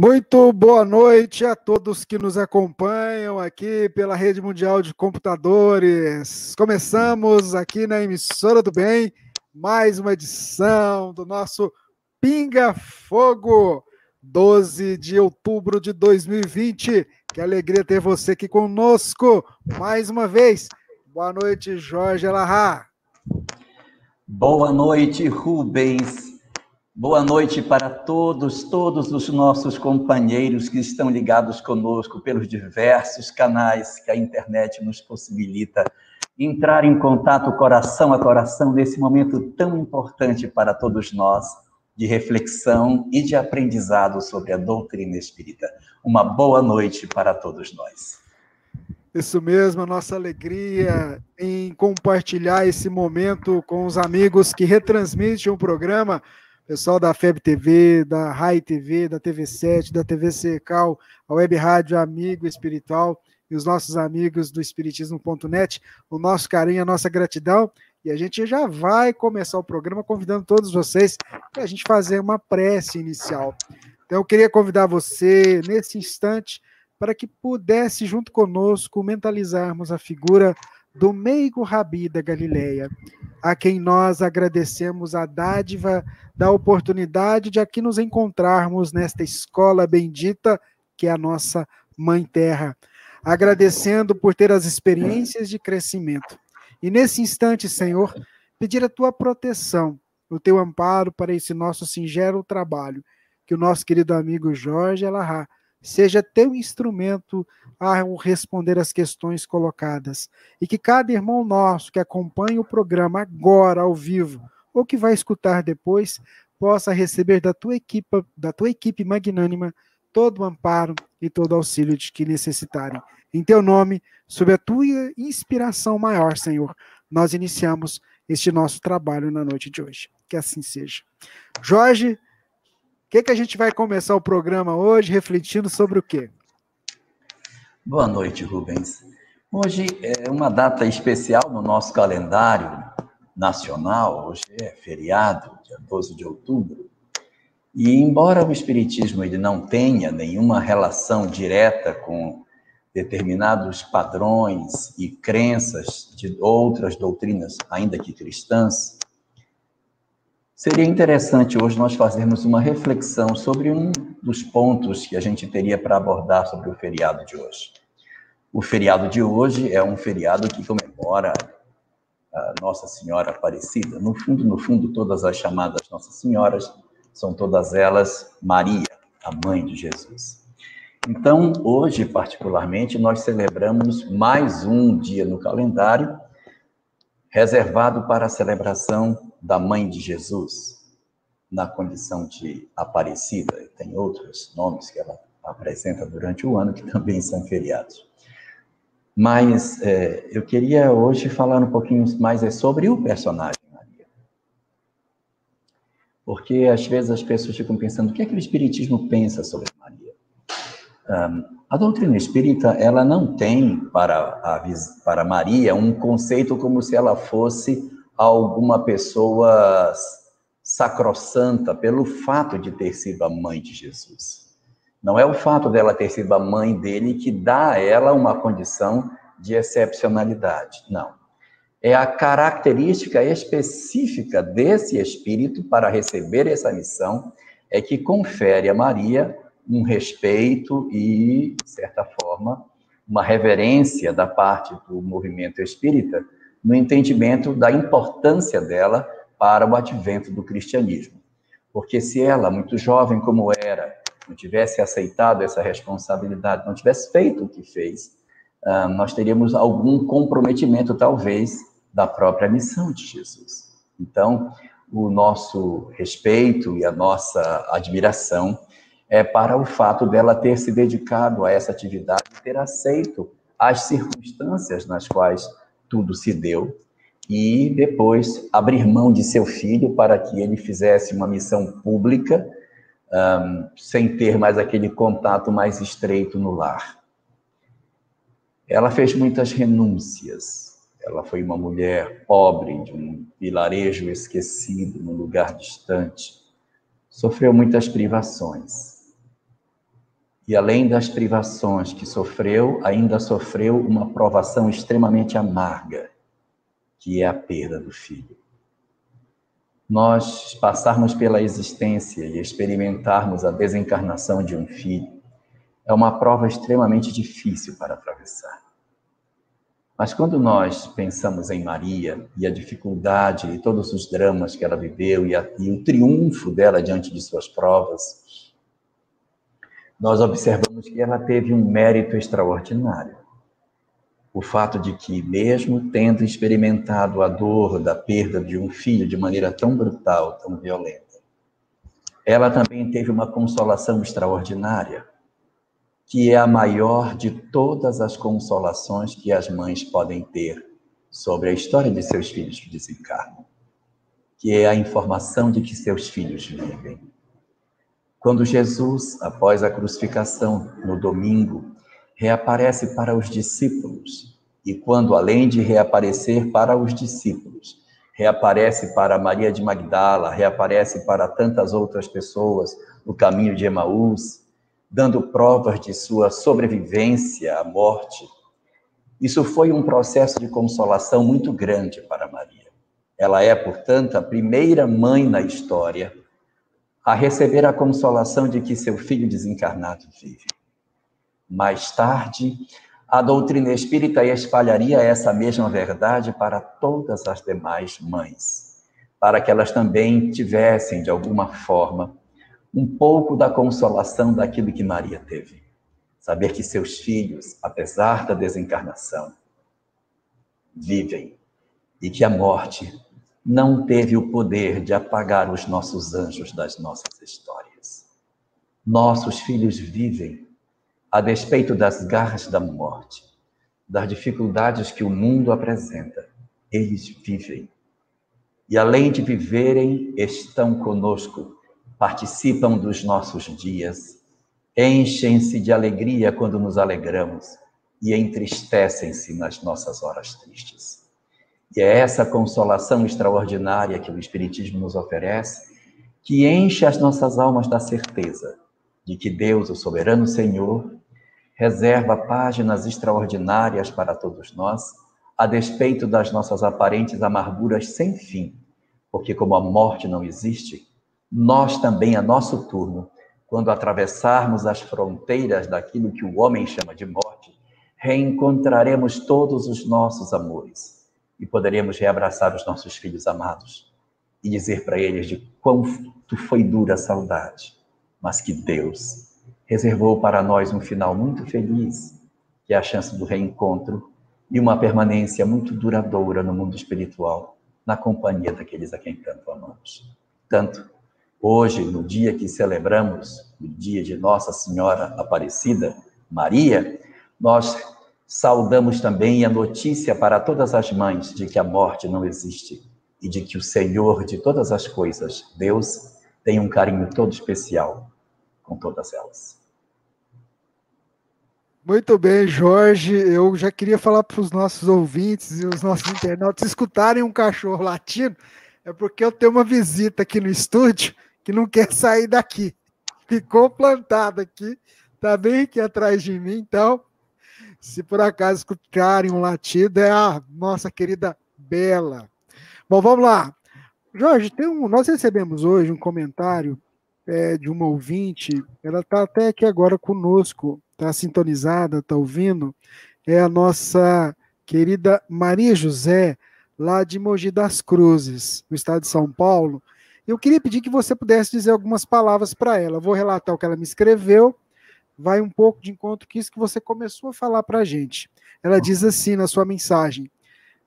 Muito boa noite a todos que nos acompanham aqui pela Rede Mundial de Computadores. Começamos aqui na emissora do bem mais uma edição do nosso Pinga Fogo, 12 de outubro de 2020. Que alegria ter você aqui conosco mais uma vez. Boa noite, Jorge Alahá. Boa noite, Rubens. Boa noite para todos, todos os nossos companheiros que estão ligados conosco pelos diversos canais que a internet nos possibilita entrar em contato coração a coração nesse momento tão importante para todos nós de reflexão e de aprendizado sobre a doutrina espírita. Uma boa noite para todos nós. Isso mesmo, a nossa alegria em compartilhar esse momento com os amigos que retransmitem o programa pessoal da FEB TV, da RAI TV, da TV7, da TV Secal, a Web Rádio Amigo Espiritual e os nossos amigos do Espiritismo.net, o nosso carinho, a nossa gratidão. E a gente já vai começar o programa convidando todos vocês para a gente fazer uma prece inicial. Então, eu queria convidar você, nesse instante, para que pudesse, junto conosco, mentalizarmos a figura do meigo Rabi da Galileia, a quem nós agradecemos a dádiva da oportunidade de aqui nos encontrarmos nesta escola bendita que é a nossa Mãe Terra, agradecendo por ter as experiências de crescimento. E nesse instante, Senhor, pedir a tua proteção, o teu amparo para esse nosso singelo trabalho, que o nosso querido amigo Jorge Alahá seja teu instrumento ao responder as questões colocadas. E que cada irmão nosso que acompanha o programa agora, ao vivo, ou que vai escutar depois, possa receber da tua equipe, da tua equipe magnânima todo o amparo e todo o auxílio de que necessitarem. Em teu nome, sob a tua inspiração maior, Senhor, nós iniciamos este nosso trabalho na noite de hoje. Que assim seja. Jorge, o que, que a gente vai começar o programa hoje refletindo sobre o quê? Boa noite, Rubens. Hoje é uma data especial no nosso calendário nacional, hoje é feriado, dia 12 de outubro. E embora o espiritismo ele não tenha nenhuma relação direta com determinados padrões e crenças de outras doutrinas, ainda que cristãs, seria interessante hoje nós fazermos uma reflexão sobre um dos pontos que a gente teria para abordar sobre o feriado de hoje. O feriado de hoje é um feriado que comemora Nossa Senhora Aparecida. No fundo, no fundo, todas as chamadas Nossas Senhoras são todas elas Maria, a mãe de Jesus. Então, hoje, particularmente, nós celebramos mais um dia no calendário reservado para a celebração da mãe de Jesus, na condição de Aparecida. Tem outros nomes que ela apresenta durante o ano que também são feriados. Mas é, eu queria hoje falar um pouquinho mais é sobre o personagem Maria. Porque às vezes as pessoas ficam pensando o que é que o Espiritismo pensa sobre Maria. a doutrina espírita, ela não tem para, a, para Maria um conceito como se ela fosse alguma pessoa sacrossanta pelo fato de ter sido a mãe de Jesus. Não é o fato dela ter sido a mãe dele que dá a ela uma condição de excepcionalidade. Não. É a característica específica desse espírito para receber essa missão é que confere a Maria um respeito e, de certa forma, uma reverência da parte do movimento espírita no entendimento da importância dela para o advento do cristianismo. Porque se ela, muito jovem como era, não tivesse aceitado essa responsabilidade, não tivesse feito o que fez, ah, nós teríamos algum comprometimento, talvez, da própria missão de Jesus. Então, o nosso respeito e a nossa admiração é para o fato dela ter se dedicado a essa atividade, ter aceito as circunstâncias nas quais tudo se deu e depois abrir mão de seu filho para que ele fizesse uma missão pública um, sem ter mais aquele contato mais estreito no lar. Ela fez muitas renúncias. Ela foi uma mulher pobre, de um vilarejo esquecido, num lugar distante. Sofreu muitas privações. E além das privações que sofreu, ainda sofreu uma provação extremamente amarga, que é a perda do filho nós passarmos pela existência e experimentarmos a desencarnação de um filho é uma prova extremamente difícil para atravessar. Mas quando nós pensamos em Maria e a dificuldade e todos os dramas que ela viveu e, a, e o triunfo dela diante de suas provas, nós observamos que ela teve um mérito extraordinário o fato de que, mesmo tendo experimentado a dor da perda de um filho de maneira tão brutal, tão violenta, ela também teve uma consolação extraordinária, que é a maior de todas as consolações que as mães podem ter sobre a história de seus filhos que desencarnam, que é a informação de que seus filhos vivem. Quando Jesus, após a crucificação, no domingo, reaparece para os discípulos. E quando, além de reaparecer para os discípulos, reaparece para Maria de Magdala, reaparece para tantas outras pessoas no caminho de Emaús, dando provas de sua sobrevivência à morte. Isso foi um processo de consolação muito grande para Maria. Ela é, portanto, a primeira mãe na história a receber a consolação de que seu filho desencarnado vive. Mais tarde, a doutrina espírita espalharia essa mesma verdade para todas as demais mães, para que elas também tivessem, de alguma forma, um pouco da consolação daquilo que Maria teve. Saber que seus filhos, apesar da desencarnação, vivem e que a morte não teve o poder de apagar os nossos anjos das nossas histórias. Nossos filhos vivem a despeito das garras da morte, das dificuldades que o mundo apresenta, eles vivem. E além de viverem, estão conosco, participam dos nossos dias, enchem-se de alegria quando nos alegramos e entristecem-se nas nossas horas tristes. E é essa consolação extraordinária que o Espiritismo nos oferece que enche as nossas almas da certeza de que Deus, o soberano Senhor, reserva páginas extraordinárias para todos nós, a despeito das nossas aparentes amarguras sem fim, porque como a morte não existe, nós também, a nosso turno, quando atravessarmos as fronteiras daquilo que o homem chama de morte, reencontraremos todos os nossos amores e poderemos reabraçar os nossos filhos amados e dizer para eles de quanto foi dura a saudade, mas que Deus reservou para nós um final muito feliz, que é a chance do reencontro e uma permanência muito duradoura no mundo espiritual, na companhia daqueles a quem tanto amamos. Tanto hoje, no dia que celebramos o dia de Nossa Senhora Aparecida, Maria, nós saudamos também a notícia para todas as mães de que a morte não existe e de que o Senhor de todas as coisas, Deus, tem um carinho todo especial com todas elas. Muito bem, Jorge. Eu já queria falar para os nossos ouvintes e os nossos internautas escutarem um cachorro latindo, é porque eu tenho uma visita aqui no estúdio que não quer sair daqui. Ficou plantado aqui, tá bem aqui atrás de mim, então, se por acaso escutarem um latido, é a nossa querida Bela. Bom, vamos lá. Jorge, um, nós recebemos hoje um comentário é, de uma ouvinte, ela está até aqui agora conosco, está sintonizada, está ouvindo, é a nossa querida Maria José, lá de Mogi das Cruzes, no estado de São Paulo. Eu queria pedir que você pudesse dizer algumas palavras para ela. vou relatar o que ela me escreveu, vai um pouco de encontro com isso que você começou a falar para a gente. Ela diz assim na sua mensagem: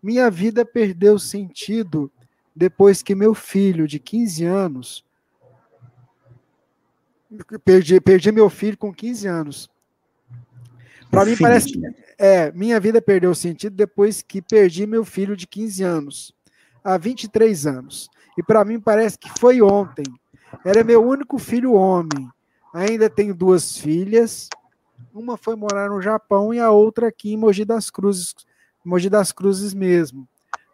Minha vida perdeu sentido depois que meu filho de 15 anos. Perdi, perdi meu filho com 15 anos. Para mim parece que é, minha vida perdeu sentido depois que perdi meu filho de 15 anos, há 23 anos. E para mim parece que foi ontem. Era meu único filho homem. Ainda tenho duas filhas. Uma foi morar no Japão e a outra aqui em Mogi das Cruzes, Mogi das Cruzes mesmo.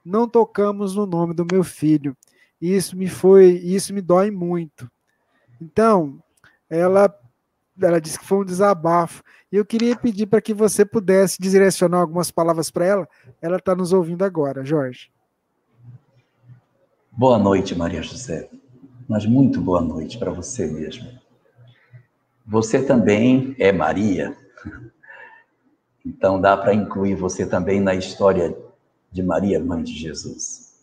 Não tocamos no nome do meu filho. Isso me foi, isso me dói muito. Então, ela ela disse que foi um desabafo. E eu queria pedir para que você pudesse direcionar algumas palavras para ela. Ela está nos ouvindo agora, Jorge. Boa noite, Maria José. Mas muito boa noite para você mesmo. Você também é Maria. Então dá para incluir você também na história de Maria, mãe de Jesus.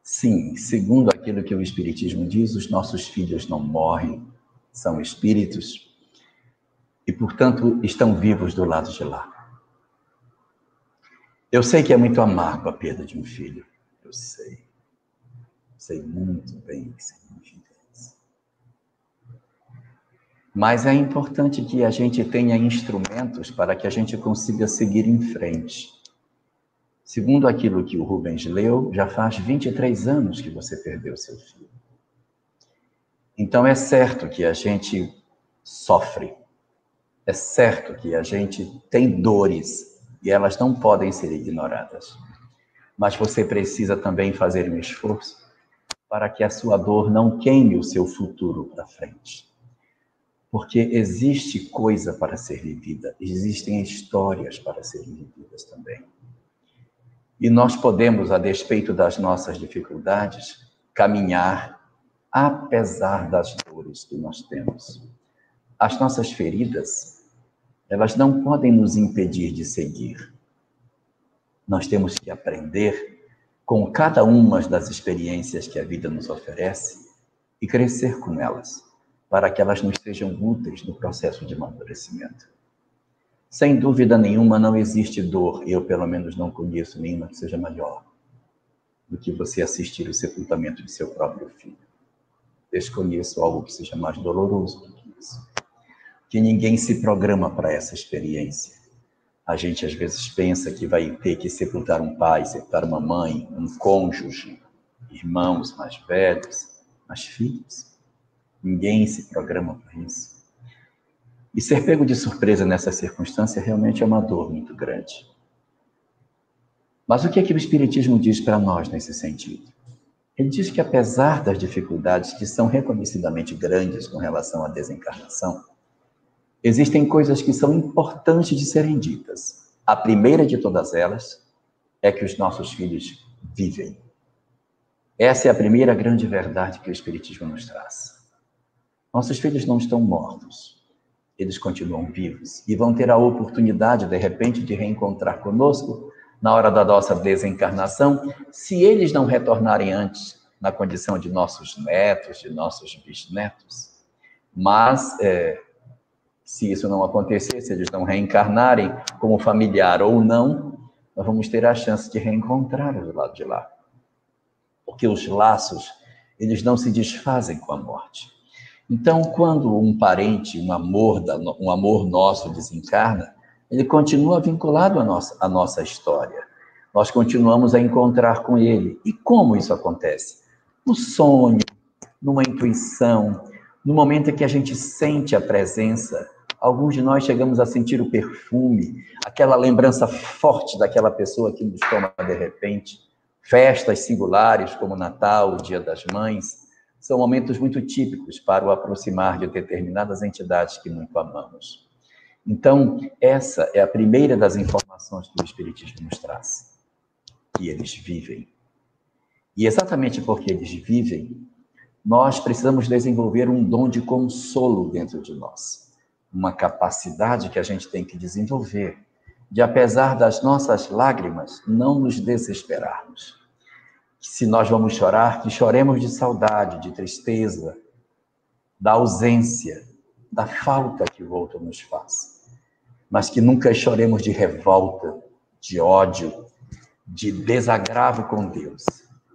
Sim, segundo aquilo que o Espiritismo diz, os nossos filhos não morrem, são espíritos e, portanto, estão vivos do lado de lá. Eu sei que é muito amargo a perda de um filho. Eu sei. Sei muito bem o que significa. Mas é importante que a gente tenha instrumentos para que a gente consiga seguir em frente. Segundo aquilo que o Rubens leu, já faz 23 anos que você perdeu seu filho. Então é certo que a gente sofre, é certo que a gente tem dores e elas não podem ser ignoradas. Mas você precisa também fazer um esforço para que a sua dor não queime o seu futuro para frente. Porque existe coisa para ser vivida, existem histórias para serem vividas também. E nós podemos, a despeito das nossas dificuldades, caminhar apesar das dores que nós temos. As nossas feridas, elas não podem nos impedir de seguir. Nós temos que aprender com cada uma das experiências que a vida nos oferece e crescer com elas, para que elas nos sejam úteis no processo de amadurecimento. Sem dúvida nenhuma, não existe dor, eu pelo menos não conheço nenhuma que seja maior do que você assistir o sepultamento de seu próprio filho desconheço algo que seja mais doloroso do que isso. Que ninguém se programa para essa experiência. A gente às vezes pensa que vai ter que sepultar um pai, sepultar uma mãe, um cônjuge, irmãos mais velhos, mas filhos. Ninguém se programa para isso. E ser pego de surpresa nessa circunstância realmente é uma dor muito grande. Mas o que é que o Espiritismo diz para nós nesse sentido? Ele diz que, apesar das dificuldades que são reconhecidamente grandes com relação à desencarnação, existem coisas que são importantes de serem ditas. A primeira de todas elas é que os nossos filhos vivem. Essa é a primeira grande verdade que o Espiritismo nos traz. Nossos filhos não estão mortos, eles continuam vivos e vão ter a oportunidade, de repente, de reencontrar conosco na hora da nossa desencarnação, se eles não retornarem antes na condição de nossos netos, de nossos bisnetos. Mas, é, se isso não acontecer, se eles não reencarnarem como familiar ou não, nós vamos ter a chance de reencontrar do lado de lá. Porque os laços, eles não se desfazem com a morte. Então, quando um parente, um amor, da, um amor nosso desencarna, ele continua vinculado à nossa, à nossa história. Nós continuamos a encontrar com ele. E como isso acontece? No sonho, numa intuição, no momento em que a gente sente a presença, Alguns de nós chegamos a sentir o perfume, aquela lembrança forte daquela pessoa que nos toma de repente. Festas singulares, como Natal, o Dia das Mães, são momentos muito típicos para o aproximar de determinadas entidades que muito amamos. Então, essa é a primeira das informações que o Espiritismo nos traz, que eles vivem. E exatamente porque eles vivem, nós precisamos desenvolver um dom de consolo dentro de nós. Uma capacidade que a gente tem que desenvolver, de apesar das nossas lágrimas, não nos desesperarmos. Se nós vamos chorar, que choremos de saudade, de tristeza, da ausência, da falta que o outro nos faz. Mas que nunca choremos de revolta, de ódio, de desagravo com Deus.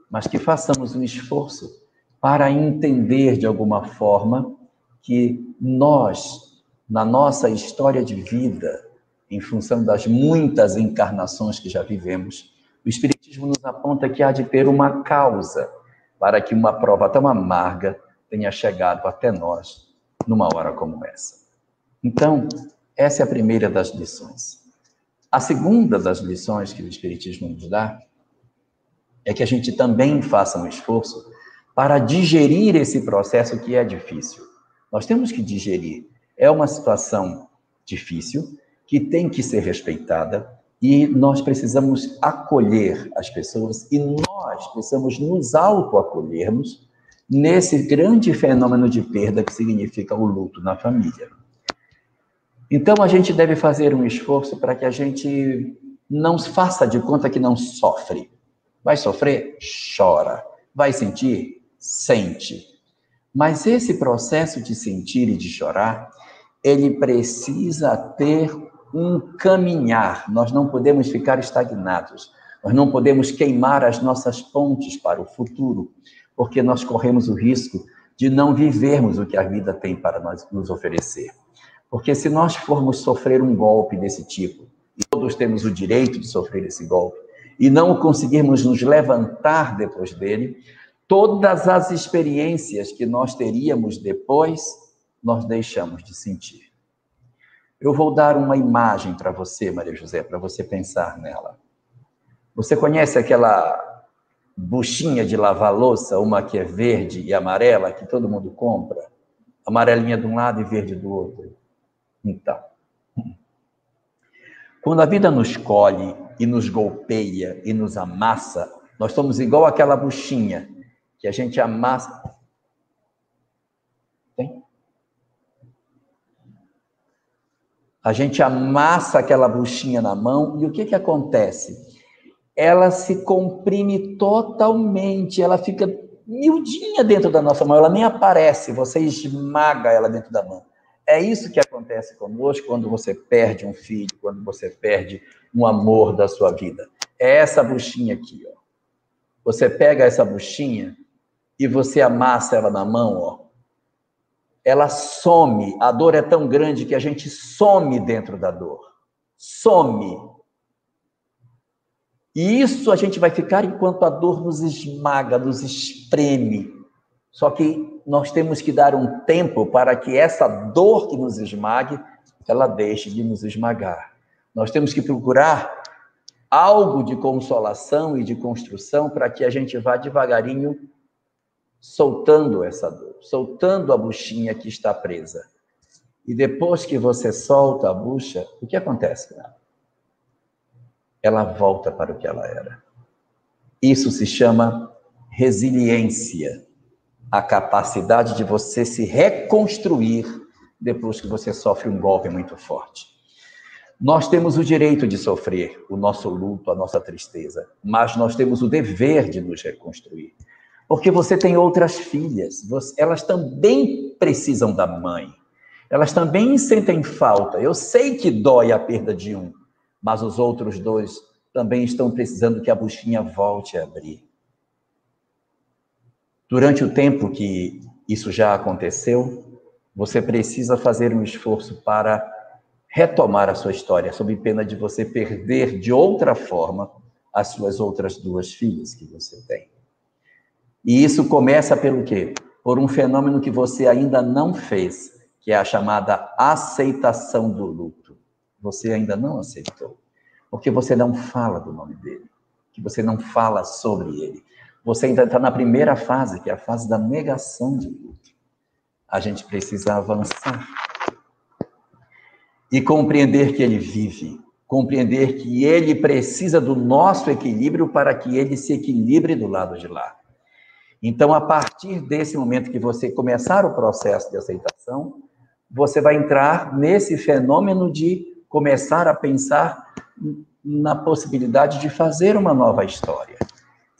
Mas que façamos um esforço para entender de alguma forma que nós, na nossa história de vida, em função das muitas encarnações que já vivemos, o Espiritismo nos aponta que há de ter uma causa para que uma prova tão amarga tenha chegado até nós numa hora como essa. Então, essa é a primeira das lições. A segunda das lições que o Espiritismo nos dá é que a gente também faça um esforço para digerir esse processo que é difícil. Nós temos que digerir. É uma situação difícil, que tem que ser respeitada, e nós precisamos acolher as pessoas, e nós precisamos nos auto-acolhermos nesse grande fenômeno de perda que significa o luto na família. Então, a gente deve fazer um esforço para que a gente não faça de conta que não sofre. Vai sofrer? Chora. Vai sentir? sente. Mas esse processo de sentir e de chorar, ele precisa ter um caminhar. Nós não podemos ficar estagnados. Nós não podemos queimar as nossas pontes para o futuro, porque nós corremos o risco de não vivermos o que a vida tem para nós, nos oferecer. Porque se nós formos sofrer um golpe desse tipo, e todos temos o direito de sofrer esse golpe, e não conseguirmos nos levantar depois dele, todas as experiências que nós teríamos depois, nós deixamos de sentir. Eu vou dar uma imagem para você, Maria José, para você pensar nela. Você conhece aquela buchinha de lavar louça, uma que é verde e amarela, que todo mundo compra? Amarelinha de um lado e verde do outro. Então, quando a vida nos colhe e nos golpeia e nos amassa, nós somos igual aquela buchinha que a gente amassa. Tem? A gente amassa aquela buchinha na mão e o que, que acontece? Ela se comprime totalmente, ela fica miudinha dentro da nossa mão, ela nem aparece, você esmaga ela dentro da mão. É isso que acontece conosco quando você perde um filho, quando você perde um amor da sua vida. É essa buchinha aqui, ó. Você pega essa buchinha e você amassa ela na mão, ó, ela some. A dor é tão grande que a gente some dentro da dor. Some. E isso a gente vai ficar enquanto a dor nos esmaga, nos espreme. Só que nós temos que dar um tempo para que essa dor que nos esmague, ela deixe de nos esmagar. Nós temos que procurar algo de consolação e de construção para que a gente vá devagarinho soltando essa dor, soltando a buchinha que está presa. E depois que você solta a bucha, o que acontece com ela? Ela volta para o que ela era. Isso se chama resiliência, a capacidade de você se reconstruir depois que você sofre um golpe muito forte. Nós temos o direito de sofrer o nosso luto, a nossa tristeza, mas nós temos o dever de nos reconstruir. Porque você tem outras filhas, você, elas também precisam da mãe. Elas também sentem falta. Eu sei que dói a perda de um, mas os outros dois também estão precisando que a buchinha volte a abrir. Durante o tempo que isso já aconteceu, você precisa fazer um esforço para retomar a sua história, sob pena de você perder de outra forma as suas outras duas filhas que você tem. E isso começa pelo quê? Por um fenômeno que você ainda não fez, que é a chamada aceitação do luto. Você ainda não aceitou, porque você não fala do nome dele, que você não fala sobre ele. Você ainda está na primeira fase, que é a fase da negação de luto. A gente precisa avançar e compreender que ele vive, compreender que ele precisa do nosso equilíbrio para que ele se equilibre do lado de lá. Então, a partir desse momento que você começar o processo de aceitação, você vai entrar nesse fenômeno de começar a pensar na possibilidade de fazer uma nova história.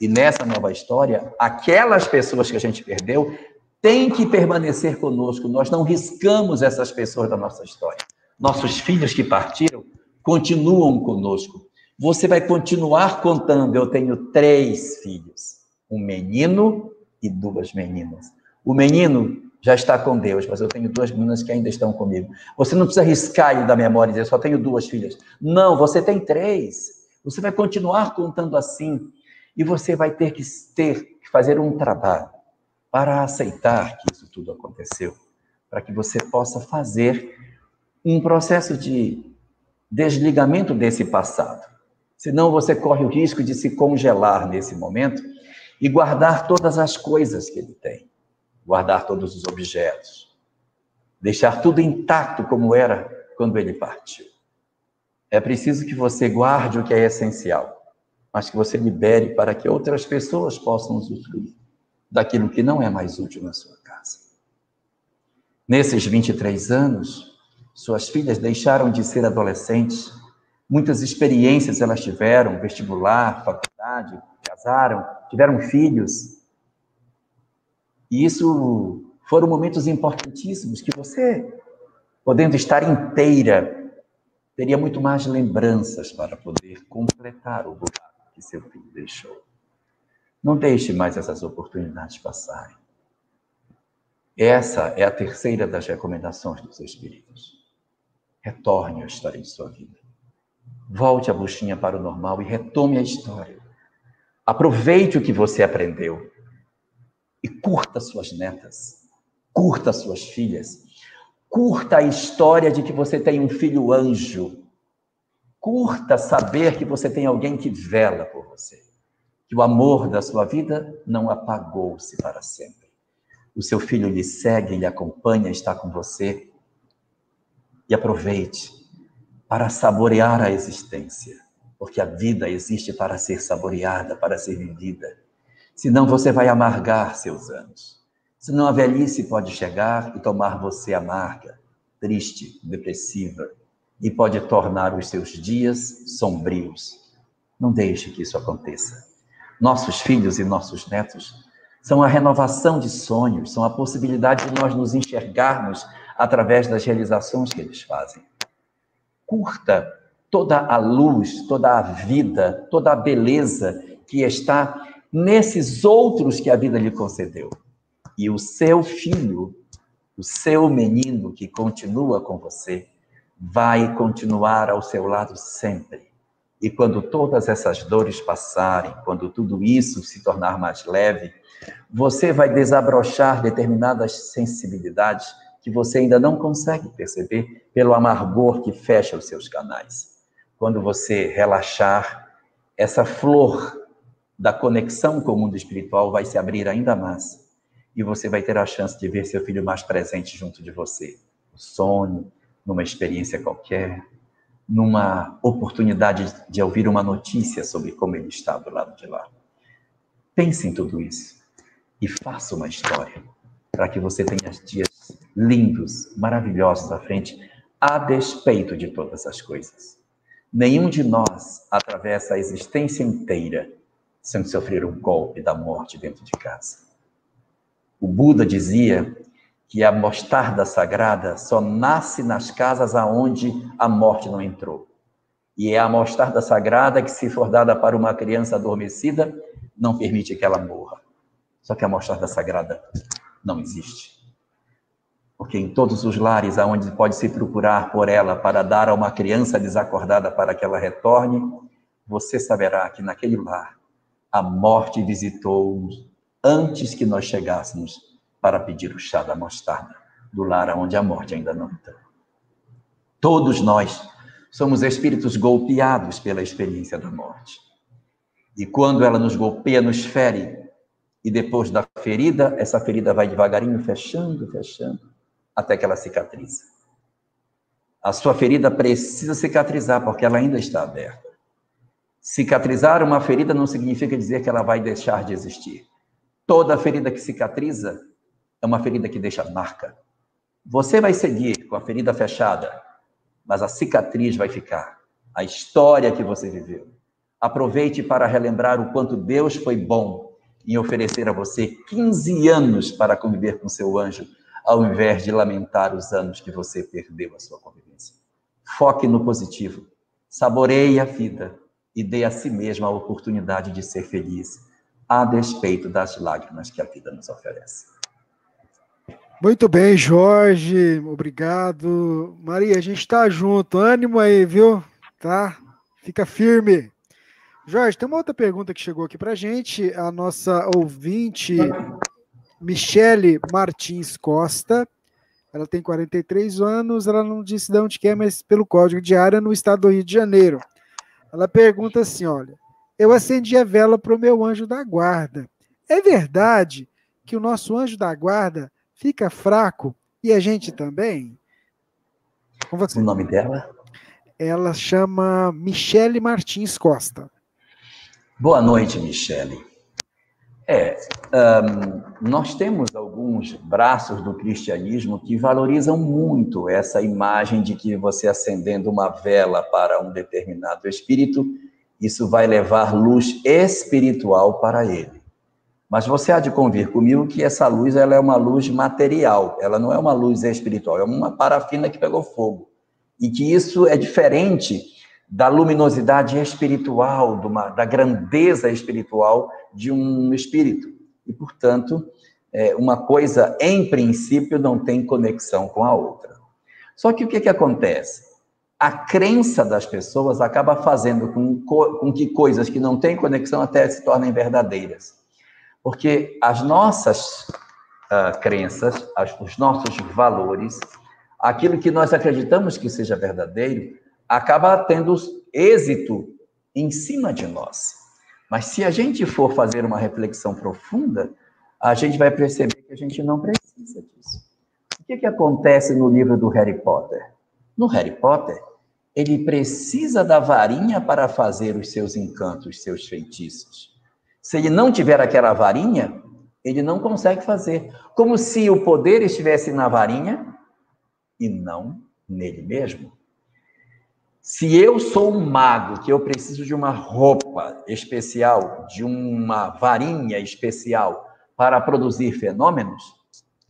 E nessa nova história, aquelas pessoas que a gente perdeu têm que permanecer conosco. Nós não riscamos essas pessoas da nossa história. Nossos filhos que partiram continuam conosco. Você vai continuar contando. Eu tenho três filhos: um menino e duas meninas. O menino já está com Deus, mas eu tenho duas meninas que ainda estão comigo. Você não precisa riscar da memória e dizer, só tenho duas filhas. Não, você tem três. Você vai continuar contando assim. E você vai ter que ter que fazer um trabalho para aceitar que isso tudo aconteceu, para que você possa fazer um processo de desligamento desse passado. Senão você corre o risco de se congelar nesse momento e guardar todas as coisas que ele tem, guardar todos os objetos, deixar tudo intacto como era quando ele partiu. É preciso que você guarde o que é essencial, mas que você libere para que outras pessoas possam usufruir daquilo que não é mais útil na sua casa. Nesses 23 anos, suas filhas deixaram de ser adolescentes, muitas experiências elas tiveram, vestibular, faculdade, casaram, tiveram filhos. E isso foram momentos importantíssimos que você, podendo estar inteira, teria muito mais lembranças para poder completar o lugar que seu filho deixou. Não deixe mais essas oportunidades passarem. Essa é a terceira das recomendações dos Espíritos. Retorne à história de sua vida. Volte a buchinha para o normal e retome a história. Aproveite o que você aprendeu e curta suas netas, curta suas filhas, curta a história de que você tem um filho anjo, curta saber que você tem alguém que vela por você, que o amor da sua vida não apagou-se para sempre. O seu filho lhe segue, lhe acompanha, está com você. E aproveite para saborear a existência porque a vida existe para ser saboreada, para ser vivida. Senão você vai amargar seus anos. Senão a velhice pode chegar e tomar você amarga, triste, depressiva, e pode tornar os seus dias sombrios. Não deixe que isso aconteça. Nossos filhos e nossos netos são a renovação de sonhos, são a possibilidade de nós nos enxergarmos através das realizações que eles fazem. Curta toda a luz, toda a vida, toda a beleza que está nesses outros que a vida lhe concedeu. E o seu filho, o seu menino que continua com você, vai continuar ao seu lado sempre. E quando todas essas dores passarem, quando tudo isso se tornar mais leve, você vai desabrochar determinadas sensibilidades que você ainda não consegue perceber pelo amargor que fecha os seus canais quando você relaxar, essa flor da conexão com o mundo espiritual vai se abrir ainda mais. E você vai ter a chance de ver seu filho mais presente junto de você. No sonho, numa experiência qualquer, numa oportunidade de ouvir uma notícia sobre como ele está do lado de lá. Pense em tudo isso e faça uma história para que você tenha dias lindos, maravilhosos à frente, a despeito de todas as coisas. Nenhum de nós atravessa a existência inteira sem sofrer um golpe da morte dentro de casa. O Buda dizia que a mostarda sagrada só nasce nas casas aonde a morte não entrou. E é a mostarda sagrada que, se for dada para uma criança adormecida, não permite que ela morra. Só que a mostarda sagrada não existe porque em todos os lares aonde pode se procurar por ela para dar a uma criança desacordada para que ela retorne, você saberá que naquele lar a morte visitou-nos antes que nós chegássemos para pedir o chá da mostarda, do lar onde a morte ainda não entrou. Todos nós somos espíritos golpeados pela experiência da morte. E quando ela nos golpeia, nos fere, e depois da ferida, essa ferida vai devagarinho fechando, fechando, até que ela cicatriza. A sua ferida precisa cicatrizar, porque ela ainda está aberta. Cicatrizar uma ferida não significa dizer que ela vai deixar de existir. Toda ferida que cicatriza é uma ferida que deixa marca. Você vai seguir com a ferida fechada, mas a cicatriz vai ficar. A história que você viveu. Aproveite para relembrar o quanto Deus foi bom em oferecer a você 15 anos para conviver com seu anjo, ao invés de lamentar os anos que você perdeu a sua convivência. Foque no positivo. Saboreie a vida e dê a si mesmo a oportunidade de ser feliz, a despeito das lágrimas que a vida nos oferece. Muito bem, Jorge, obrigado. Maria, a gente está junto, ânimo aí, viu? Tá? Fica firme. Jorge, tem uma outra pergunta que chegou aqui para gente. A nossa ouvinte, Michele Martins Costa, ela tem 43 anos, ela não disse de onde quer, é, mas pelo código de área no estado do Rio de Janeiro. Ela pergunta assim: olha, eu acendi a vela para o meu anjo da guarda. É verdade que o nosso anjo da guarda fica fraco e a gente também? Com você. O nome dela? Ela chama Michele Martins Costa. Boa noite, Michele. É, um, nós temos alguns braços do cristianismo que valorizam muito essa imagem de que você acendendo uma vela para um determinado espírito, isso vai levar luz espiritual para ele. Mas você há de convir comigo que essa luz ela é uma luz material, ela não é uma luz espiritual, é uma parafina que pegou fogo. E que isso é diferente da luminosidade espiritual, uma, da grandeza espiritual de um espírito. E, portanto, é, uma coisa, em princípio, não tem conexão com a outra. Só que o que, que acontece? A crença das pessoas acaba fazendo com, com que coisas que não têm conexão até se tornem verdadeiras. Porque as nossas uh, crenças, as, os nossos valores, aquilo que nós acreditamos que seja verdadeiro, acaba tendo êxito em cima de nós. Mas se a gente for fazer uma reflexão profunda, a gente vai perceber que a gente não precisa disso. O que, que acontece no livro do Harry Potter? No Harry Potter, ele precisa da varinha para fazer os seus encantos, seus feitiços. Se ele não tiver aquela varinha, ele não consegue fazer. Como se o poder estivesse na varinha e não nele mesmo. Se eu sou um mago, que eu preciso de uma roupa especial, de uma varinha especial para produzir fenômenos,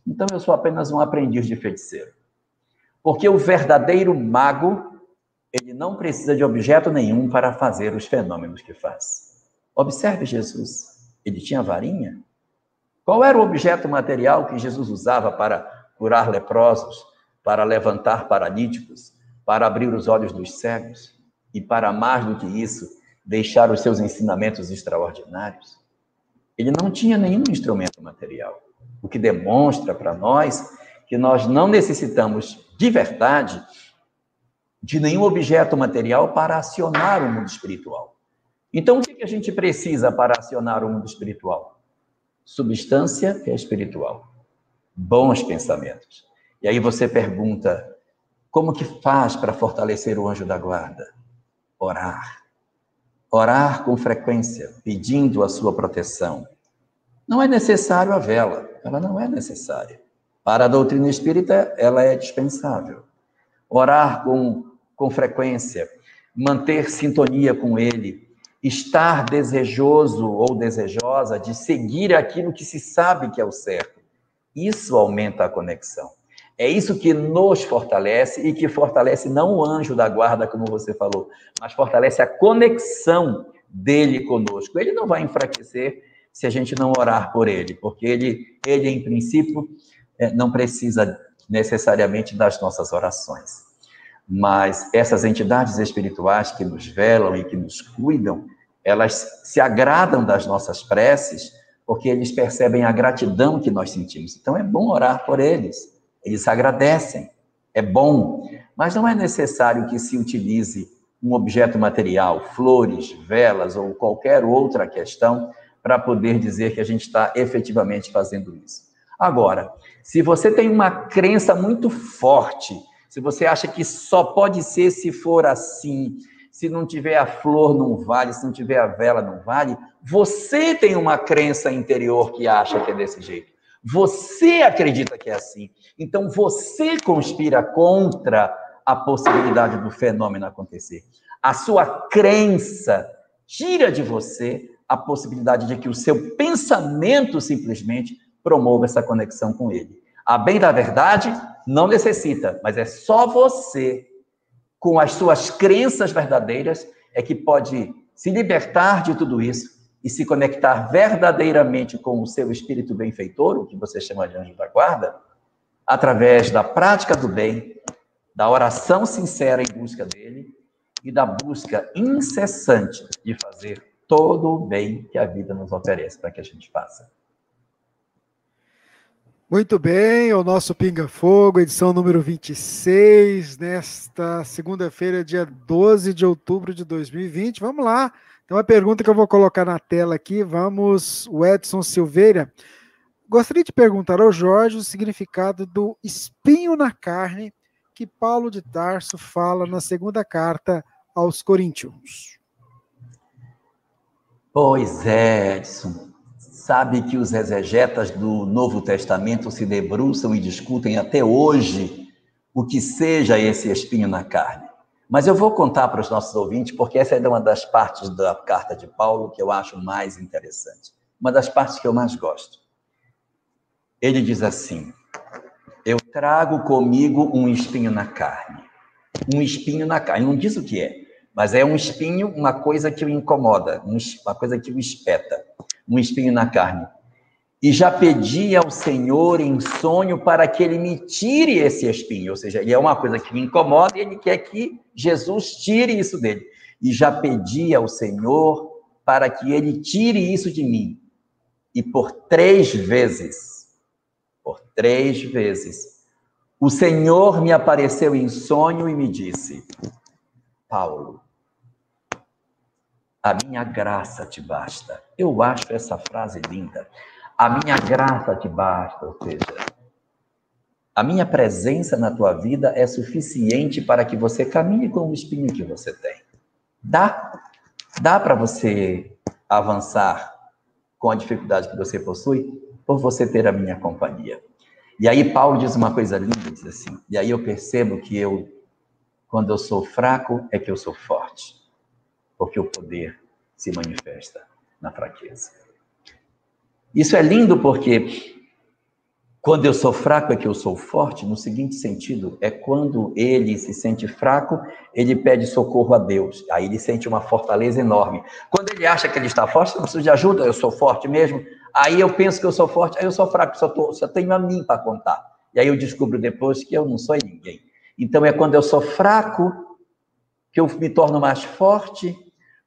então eu sou apenas um aprendiz de feiticeiro. Porque o verdadeiro mago, ele não precisa de objeto nenhum para fazer os fenômenos que faz. Observe Jesus. Ele tinha varinha? Qual era o objeto material que Jesus usava para curar leprosos, para levantar paralíticos, para abrir os olhos dos cegos e para mais do que isso, deixar os seus ensinamentos extraordinários? Ele não tinha nenhum instrumento material, o que demonstra para nós que nós não necessitamos de verdade de nenhum objeto material para acionar o mundo espiritual. Então, o que a gente precisa para acionar o mundo espiritual? Substância que é espiritual. Bons pensamentos. E aí você pergunta: como que faz para fortalecer o anjo da guarda? Orar. Orar com frequência, pedindo a sua proteção. Não é necessário a vela, ela não é necessária. Para a doutrina espírita, ela é dispensável. Orar com, com frequência, manter sintonia com ele, estar desejoso ou desejosa de seguir aquilo que se sabe que é o certo. Isso aumenta a conexão. É isso que nos fortalece e que fortalece não o anjo da guarda, como você falou, mas fortalece a conexão dele conosco. Ele não vai enfraquecer se a gente não orar por ele, porque ele, ele em princípio, é, não precisa necessariamente das nossas orações. Mas essas entidades espirituais que nos velam e que nos cuidam, elas se agradam das nossas preces, porque eles percebem a gratidão que nós sentimos. Então é bom orar por eles. Eles agradecem, é bom, mas não é necessário que se utilize um objeto material, flores, velas ou qualquer outra questão, para poder dizer que a gente está efetivamente fazendo isso. Agora, se você tem uma crença muito forte, se você acha que só pode ser se for assim, se não tiver a flor não vale, se não tiver a vela não vale, você tem uma crença interior que acha que é desse jeito. Você acredita que é assim. Então você conspira contra a possibilidade do fenômeno acontecer. A sua crença tira de você a possibilidade de que o seu pensamento simplesmente promova essa conexão com ele. A bem da verdade não necessita, mas é só você, com as suas crenças verdadeiras, é que pode se libertar de tudo isso e se conectar verdadeiramente com o seu espírito benfeitor, o que você chama de anjo da guarda, através da prática do bem, da oração sincera em busca dele e da busca incessante de fazer todo o bem que a vida nos oferece para que a gente faça. Muito bem, o nosso Pinga Fogo, edição número 26, nesta segunda-feira, dia 12 de outubro de 2020. Vamos lá, tem uma pergunta que eu vou colocar na tela aqui. Vamos, o Edson Silveira. Gostaria de perguntar ao Jorge o significado do espinho na carne que Paulo de Tarso fala na segunda carta aos Coríntios. Pois é, Edson. Sabe que os exegetas do Novo Testamento se debruçam e discutem até hoje o que seja esse espinho na carne. Mas eu vou contar para os nossos ouvintes, porque essa é uma das partes da carta de Paulo que eu acho mais interessante. Uma das partes que eu mais gosto. Ele diz assim: Eu trago comigo um espinho na carne. Um espinho na carne. Não diz o que é, mas é um espinho, uma coisa que o incomoda, uma coisa que o espeta. Um espinho na carne e já pedi ao Senhor em sonho para que ele me tire esse espinho, ou seja, ele é uma coisa que me incomoda e ele quer que Jesus tire isso dele. E já pedi ao Senhor para que ele tire isso de mim. E por três vezes, por três vezes, o Senhor me apareceu em sonho e me disse: Paulo, a minha graça te basta. Eu acho essa frase linda. A minha graça te basta, ou seja, a minha presença na tua vida é suficiente para que você caminhe com o espinho que você tem. Dá? Dá para você avançar com a dificuldade que você possui por você ter a minha companhia. E aí Paulo diz uma coisa linda, diz assim, e aí eu percebo que eu, quando eu sou fraco, é que eu sou forte, porque o poder se manifesta na fraqueza. Isso é lindo porque quando eu sou fraco é que eu sou forte, no seguinte sentido, é quando ele se sente fraco, ele pede socorro a Deus. Aí ele sente uma fortaleza enorme. Quando ele acha que ele está forte, não preciso de ajuda, eu sou forte mesmo. Aí eu penso que eu sou forte, aí eu sou fraco, só, tô, só tenho a mim para contar. E aí eu descubro depois que eu não sou ninguém. Então é quando eu sou fraco que eu me torno mais forte,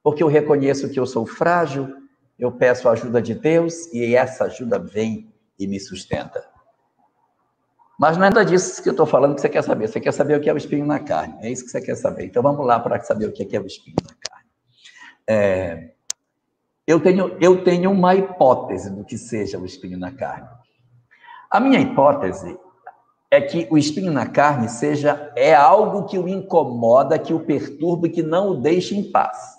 porque eu reconheço que eu sou frágil, eu peço a ajuda de Deus e essa ajuda vem e me sustenta. Mas não é nada disso que eu estou falando que você quer saber. Você quer saber o que é o espinho na carne. É isso que você quer saber. Então vamos lá para saber o que é o espinho na carne. É, eu, tenho, eu tenho uma hipótese do que seja o espinho na carne. A minha hipótese é que o espinho na carne seja é algo que o incomoda, que o perturba que não o deixa em paz.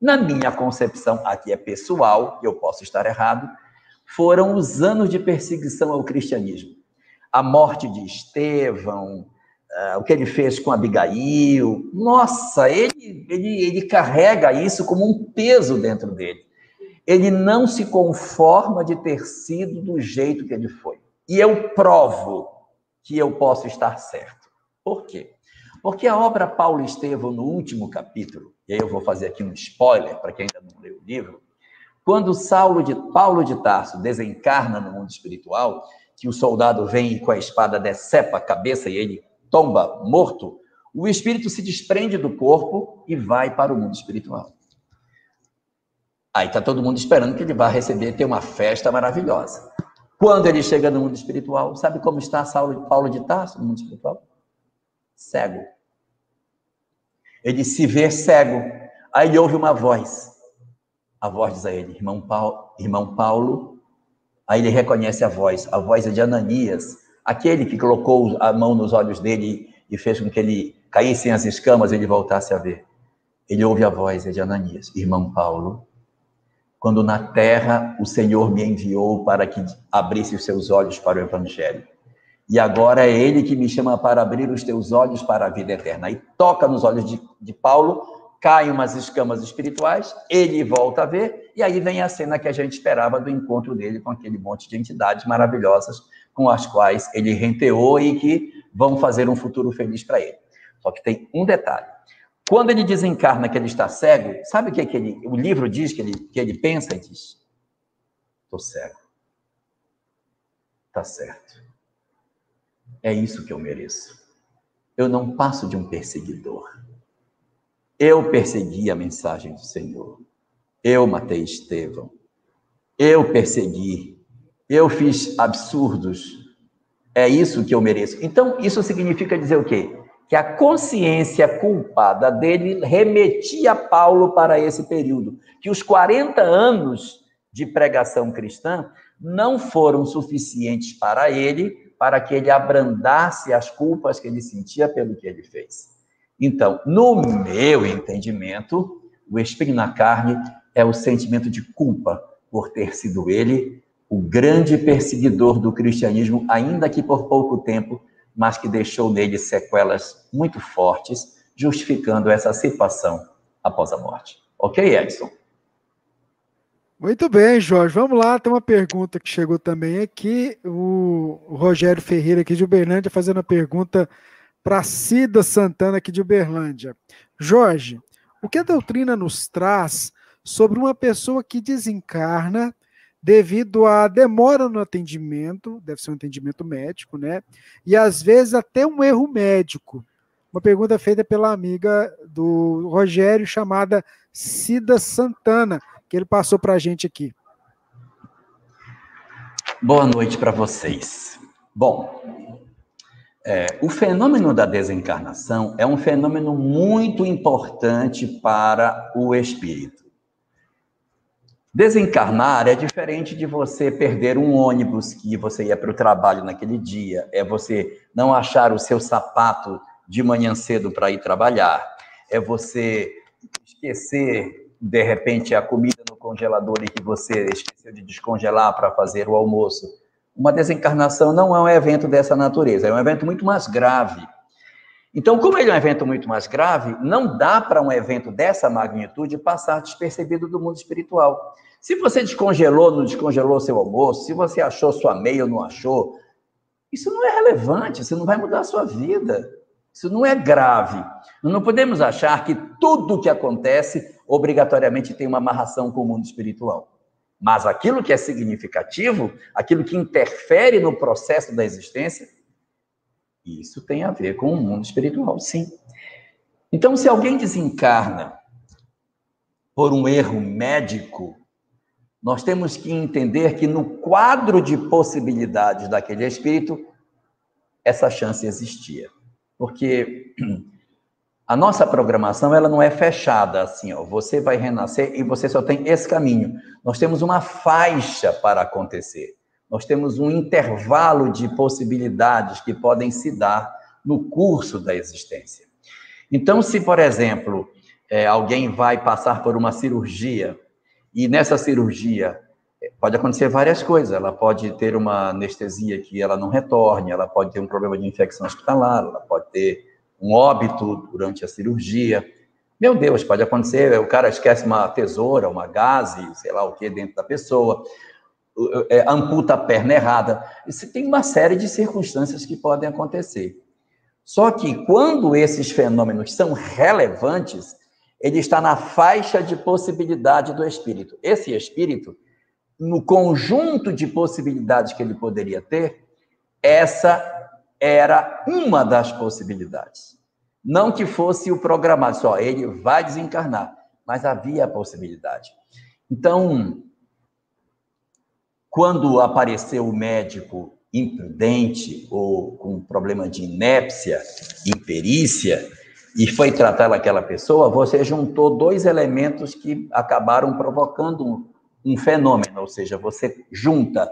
Na minha concepção, aqui é pessoal, eu posso estar errado, foram os anos de perseguição ao cristianismo. A morte de Estevão, uh, o que ele fez com Abigail. Nossa, ele, ele, ele carrega isso como um peso dentro dele. Ele não se conforma de ter sido do jeito que ele foi. E eu provo que eu posso estar certo. Por quê? Porque a obra Paulo Estevão, no último capítulo, e aí eu vou fazer aqui um spoiler para quem ainda não leu o livro, quando Saulo de Paulo de Tarso desencarna no mundo espiritual, que o soldado vem e com a espada decepa a cabeça e ele tomba morto, o espírito se desprende do corpo e vai para o mundo espiritual. Aí está todo mundo esperando que ele vá receber, ter uma festa maravilhosa. Quando ele chega no mundo espiritual, sabe como está Saulo, Paulo de Tarso no mundo espiritual? Cego. Ele se vê cego. Aí ele ouve uma voz. A voz diz a ele, irmão Paulo, irmão Paulo. Aí ele reconhece a voz. A voz é de Ananias, aquele que colocou a mão nos olhos dele e fez com que ele caísse as escamas e ele voltasse a ver. Ele ouve a voz é de Ananias, irmão Paulo quando na terra o Senhor me enviou para que abrisse os seus olhos para o Evangelho. E agora é Ele que me chama para abrir os teus olhos para a vida eterna. E toca nos olhos de, de Paulo, caem umas escamas espirituais, ele volta a ver, e aí vem a cena que a gente esperava do encontro dele com aquele monte de entidades maravilhosas com as quais ele renteou e que vão fazer um futuro feliz para ele. Só que tem um detalhe. Quando ele desencarna que ele está cego, sabe o que, é que ele, o livro diz que ele, que ele pensa e diz? Estou cego. Tá certo. É isso que eu mereço. Eu não passo de um perseguidor. Eu persegui a mensagem do Senhor. Eu matei Estevão. Eu persegui. Eu fiz absurdos. É isso que eu mereço. Então, isso significa dizer o quê? que a consciência culpada dele remetia Paulo para esse período, que os 40 anos de pregação cristã não foram suficientes para ele, para que ele abrandasse as culpas que ele sentia pelo que ele fez. Então, no meu entendimento, o espinho na carne é o sentimento de culpa por ter sido ele o grande perseguidor do cristianismo, ainda que por pouco tempo, mas que deixou nele sequelas muito fortes, justificando essa situação após a morte. Ok, Edson? Muito bem, Jorge. Vamos lá, tem uma pergunta que chegou também aqui. O Rogério Ferreira, aqui de Uberlândia, fazendo a pergunta para Cida Santana, aqui de Uberlândia. Jorge, o que a doutrina nos traz sobre uma pessoa que desencarna devido à demora no atendimento, deve ser um atendimento médico, né? E às vezes até um erro médico. Uma pergunta feita pela amiga do Rogério, chamada Cida Santana, que ele passou para a gente aqui. Boa noite para vocês. Bom, é, o fenômeno da desencarnação é um fenômeno muito importante para o espírito. Desencarnar é diferente de você perder um ônibus que você ia para o trabalho naquele dia, é você não achar o seu sapato de manhã cedo para ir trabalhar, é você esquecer de repente a comida congelador e que você esqueceu de descongelar para fazer o almoço. Uma desencarnação não é um evento dessa natureza, é um evento muito mais grave. Então, como ele é um evento muito mais grave, não dá para um evento dessa magnitude passar despercebido do mundo espiritual. Se você descongelou, não descongelou seu almoço, se você achou sua meia ou não achou, isso não é relevante, isso não vai mudar a sua vida. Isso não é grave. Nós não podemos achar que tudo o que acontece obrigatoriamente tem uma amarração com o mundo espiritual. Mas aquilo que é significativo, aquilo que interfere no processo da existência, isso tem a ver com o mundo espiritual, sim. Então, se alguém desencarna por um erro médico, nós temos que entender que no quadro de possibilidades daquele espírito, essa chance existia. Porque a nossa programação ela não é fechada assim, ó, você vai renascer e você só tem esse caminho. Nós temos uma faixa para acontecer. Nós temos um intervalo de possibilidades que podem se dar no curso da existência. Então, se, por exemplo, é, alguém vai passar por uma cirurgia e nessa cirurgia é, pode acontecer várias coisas. Ela pode ter uma anestesia que ela não retorne, ela pode ter um problema de infecção hospitalar, ela pode ter um óbito durante a cirurgia. Meu Deus, pode acontecer, o cara esquece uma tesoura, uma gaze, sei lá o que dentro da pessoa é, amputa a perna errada. Isso tem uma série de circunstâncias que podem acontecer. Só que quando esses fenômenos são relevantes, ele está na faixa de possibilidade do espírito. Esse espírito, no conjunto de possibilidades que ele poderia ter, essa era uma das possibilidades. Não que fosse o programado, só ele vai desencarnar, mas havia a possibilidade. Então, quando apareceu o médico imprudente ou com problema de inépcia, imperícia, e foi tratar aquela pessoa, você juntou dois elementos que acabaram provocando um, um fenômeno, ou seja, você junta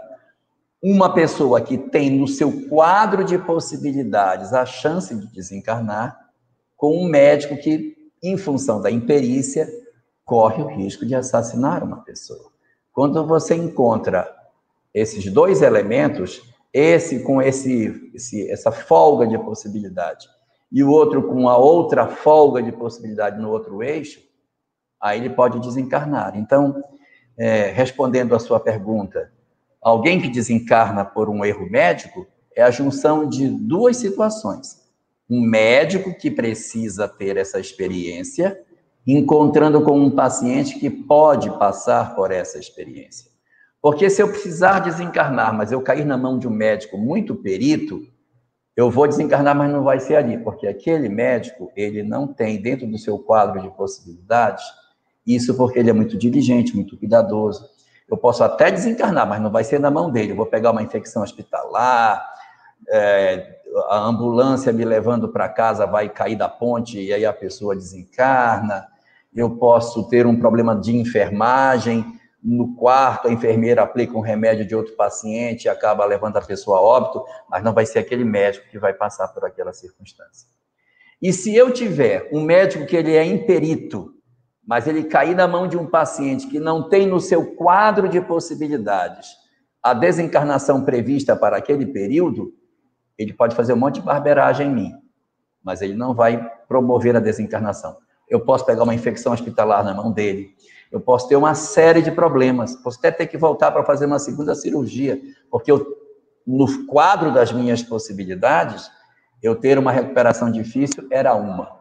uma pessoa que tem no seu quadro de possibilidades a chance de desencarnar com um médico que, em função da imperícia, corre o risco de assassinar uma pessoa. Quando você encontra esses dois elementos, esse com esse, esse, essa folga de possibilidade e o outro com a outra folga de possibilidade no outro eixo, aí ele pode desencarnar. Então, é, respondendo à sua pergunta, alguém que desencarna por um erro médico é a junção de duas situações. Um médico que precisa ter essa experiência, encontrando com um paciente que pode passar por essa experiência. Porque se eu precisar desencarnar, mas eu cair na mão de um médico muito perito, eu vou desencarnar, mas não vai ser ali, porque aquele médico, ele não tem dentro do seu quadro de possibilidades, isso porque ele é muito diligente, muito cuidadoso. Eu posso até desencarnar, mas não vai ser na mão dele. Eu vou pegar uma infecção hospitalar, é, a ambulância me levando para casa vai cair da ponte e aí a pessoa desencarna. Eu posso ter um problema de enfermagem, no quarto, a enfermeira aplica um remédio de outro paciente e acaba levando a pessoa a óbito, mas não vai ser aquele médico que vai passar por aquela circunstância. E se eu tiver um médico que ele é imperito, mas ele cair na mão de um paciente que não tem no seu quadro de possibilidades a desencarnação prevista para aquele período, ele pode fazer um monte de barberagem em mim, mas ele não vai promover a desencarnação. Eu posso pegar uma infecção hospitalar na mão dele, eu posso ter uma série de problemas, posso até ter que voltar para fazer uma segunda cirurgia, porque eu, no quadro das minhas possibilidades, eu ter uma recuperação difícil era uma,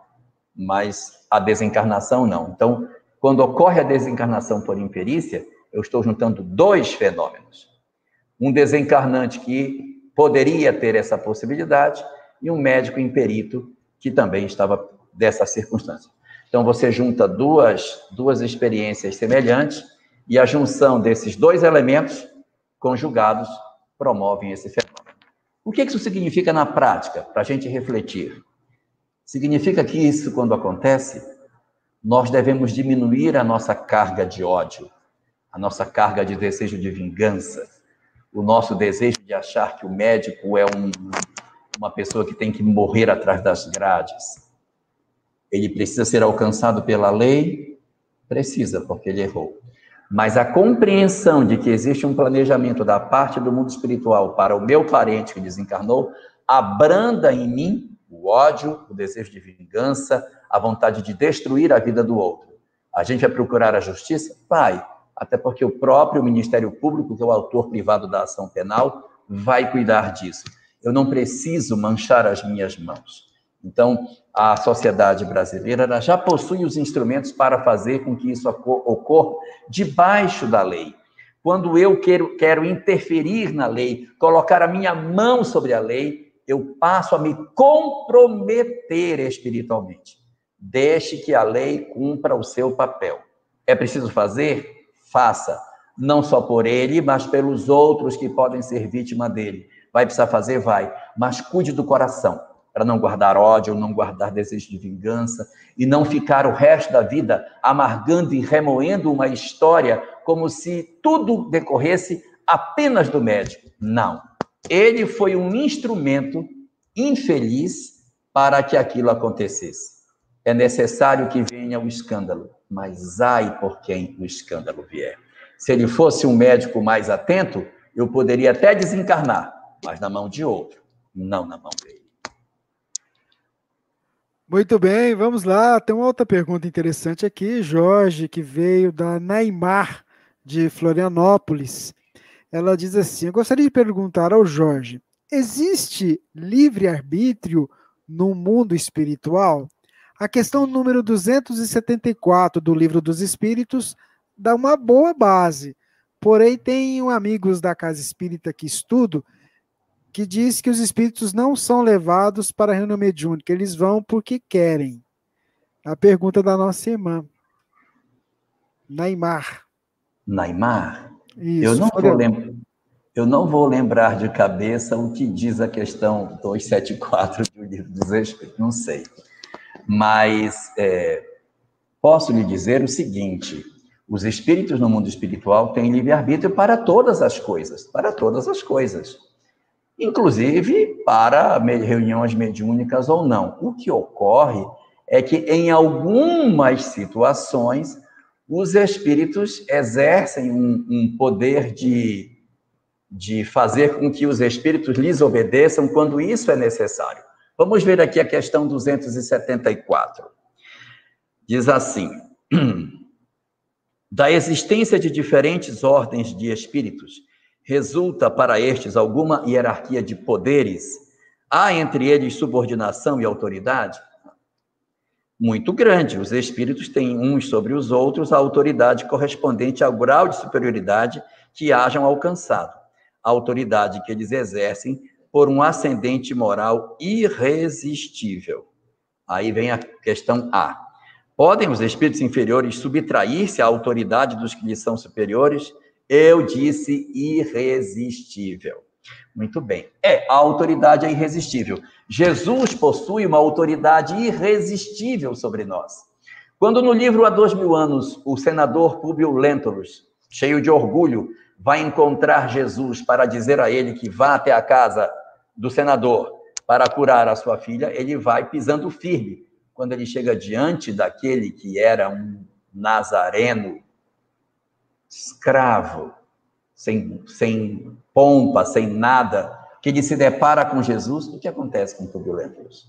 mas a desencarnação não. Então, quando ocorre a desencarnação por imperícia, eu estou juntando dois fenômenos. Um desencarnante que poderia ter essa possibilidade e um médico imperito que também estava dessa circunstância. Então, você junta duas, duas experiências semelhantes e a junção desses dois elementos conjugados promovem esse fenômeno. O que isso significa na prática, para a gente refletir? Significa que isso, quando acontece, nós devemos diminuir a nossa carga de ódio, a nossa carga de desejo de vingança, o nosso desejo de achar que o médico é um, uma pessoa que tem que morrer atrás das grades ele precisa ser alcançado pela lei? Precisa, porque ele errou. Mas a compreensão de que existe um planejamento da parte do mundo espiritual para o meu parente que desencarnou, abranda em mim o ódio, o desejo de vingança, a vontade de destruir a vida do outro. A gente vai procurar a justiça? Vai. Até porque o próprio Ministério Público, que é o autor privado da ação penal, vai cuidar disso. Eu não preciso manchar as minhas mãos. Então, a sociedade brasileira já possui os instrumentos para fazer com que isso ocorra debaixo da lei. Quando eu quero, quero interferir na lei, colocar a minha mão sobre a lei, eu passo a me comprometer espiritualmente. Deixe que a lei cumpra o seu papel. É preciso fazer? Faça. Não só por ele, mas pelos outros que podem ser vítima dele. Vai precisar fazer? Vai. Mas cuide do coração para não guardar ódio, não guardar desejo de vingança e não ficar o resto da vida amargando e remoendo uma história como se tudo decorresse apenas do médico. Não. Ele foi um instrumento infeliz para que aquilo acontecesse. É necessário que venha o escândalo, mas ai por quem o escândalo vier. Se ele fosse um médico mais atento, eu poderia até desencarnar, mas na mão de outro, não na mão dele. Muito bem, vamos lá. Tem uma outra pergunta interessante aqui, Jorge, que veio da Neymar, de Florianópolis. Ela diz assim: Eu gostaria de perguntar ao Jorge: existe livre-arbítrio no mundo espiritual? A questão número 274 do Livro dos Espíritos dá uma boa base. Porém, tenho amigos da casa espírita que estudo que diz que os espíritos não são levados para a reunião mediúnica, eles vão porque querem. A pergunta da nossa irmã. Naimar. Naimar? Isso, eu não vou lembrar. Eu não vou lembrar de cabeça o que diz a questão 274 do livro dos Espíritos, não sei. Mas é, posso lhe dizer o seguinte: os espíritos no mundo espiritual têm livre-arbítrio para todas as coisas, para todas as coisas. Inclusive para reuniões mediúnicas ou não. O que ocorre é que, em algumas situações, os espíritos exercem um, um poder de de fazer com que os espíritos lhes obedeçam quando isso é necessário. Vamos ver aqui a questão 274. Diz assim: Da existência de diferentes ordens de espíritos, resulta para estes alguma hierarquia de poderes? Há entre eles subordinação e autoridade? Muito grande. Os espíritos têm uns sobre os outros a autoridade correspondente ao grau de superioridade que hajam alcançado a autoridade que eles exercem por um ascendente moral irresistível. Aí vem a questão A. Podem os espíritos inferiores subtrair-se à autoridade dos que lhes são superiores? Eu disse irresistível. Muito bem. É, a autoridade é irresistível. Jesus possui uma autoridade irresistível sobre nós. Quando no livro Há Dois Mil Anos, o senador Públio Lentulus, cheio de orgulho, vai encontrar Jesus para dizer a ele que vá até a casa do senador para curar a sua filha, ele vai pisando firme. Quando ele chega diante daquele que era um nazareno escravo, sem, sem pompa, sem nada, que ele se depara com Jesus, o que acontece com Publio Lentulus?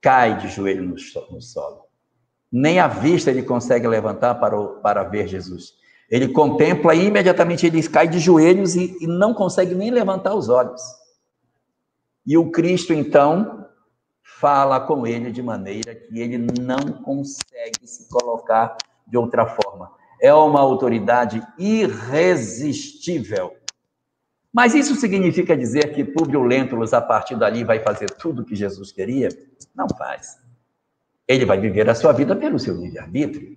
Cai de joelho no, no solo. Nem a vista ele consegue levantar para, o, para ver Jesus. Ele contempla e imediatamente ele cai de joelhos e, e não consegue nem levantar os olhos. E o Cristo, então, fala com ele de maneira que ele não consegue se colocar de outra forma. É uma autoridade irresistível. Mas isso significa dizer que Públio Lentulus, a partir dali, vai fazer tudo o que Jesus queria? Não faz. Ele vai viver a sua vida pelo seu livre-arbítrio.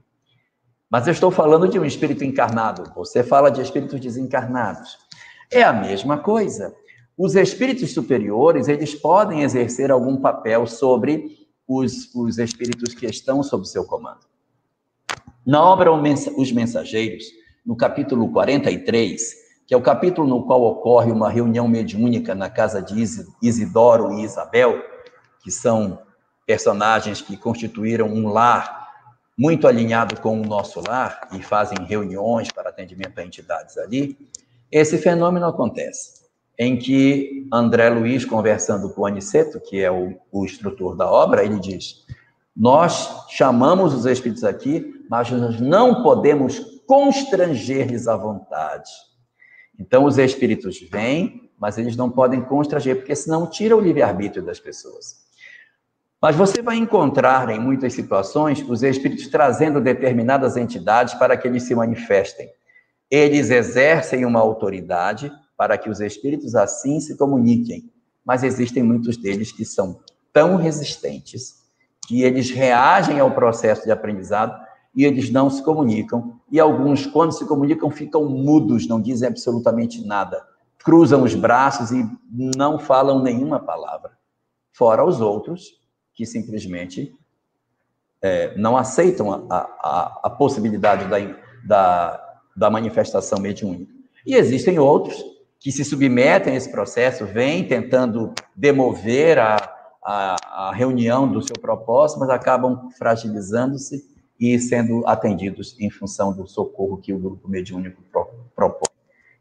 Mas eu estou falando de um espírito encarnado. Você fala de espíritos desencarnados. É a mesma coisa. Os espíritos superiores, eles podem exercer algum papel sobre os, os espíritos que estão sob seu comando. Na obra Os Mensageiros, no capítulo 43, que é o capítulo no qual ocorre uma reunião mediúnica na casa de Isidoro e Isabel, que são personagens que constituíram um lar muito alinhado com o nosso lar e fazem reuniões para atendimento a entidades ali, esse fenômeno acontece, em que André Luiz, conversando com o Aniceto, que é o, o instrutor da obra, ele diz: Nós chamamos os espíritos aqui, mas nós não podemos constranger-lhes à vontade. Então, os espíritos vêm, mas eles não podem constranger, porque senão tira o livre-arbítrio das pessoas. Mas você vai encontrar em muitas situações os espíritos trazendo determinadas entidades para que eles se manifestem. Eles exercem uma autoridade para que os espíritos assim se comuniquem, mas existem muitos deles que são tão resistentes que eles reagem ao processo de aprendizado e eles não se comunicam, e alguns, quando se comunicam, ficam mudos, não dizem absolutamente nada, cruzam os braços e não falam nenhuma palavra. Fora os outros que simplesmente é, não aceitam a, a, a possibilidade da, da, da manifestação mediúnica. E existem outros que se submetem a esse processo, vêm tentando demover a, a, a reunião do seu propósito, mas acabam fragilizando-se e sendo atendidos em função do socorro que o grupo mediúnico pro, propõe.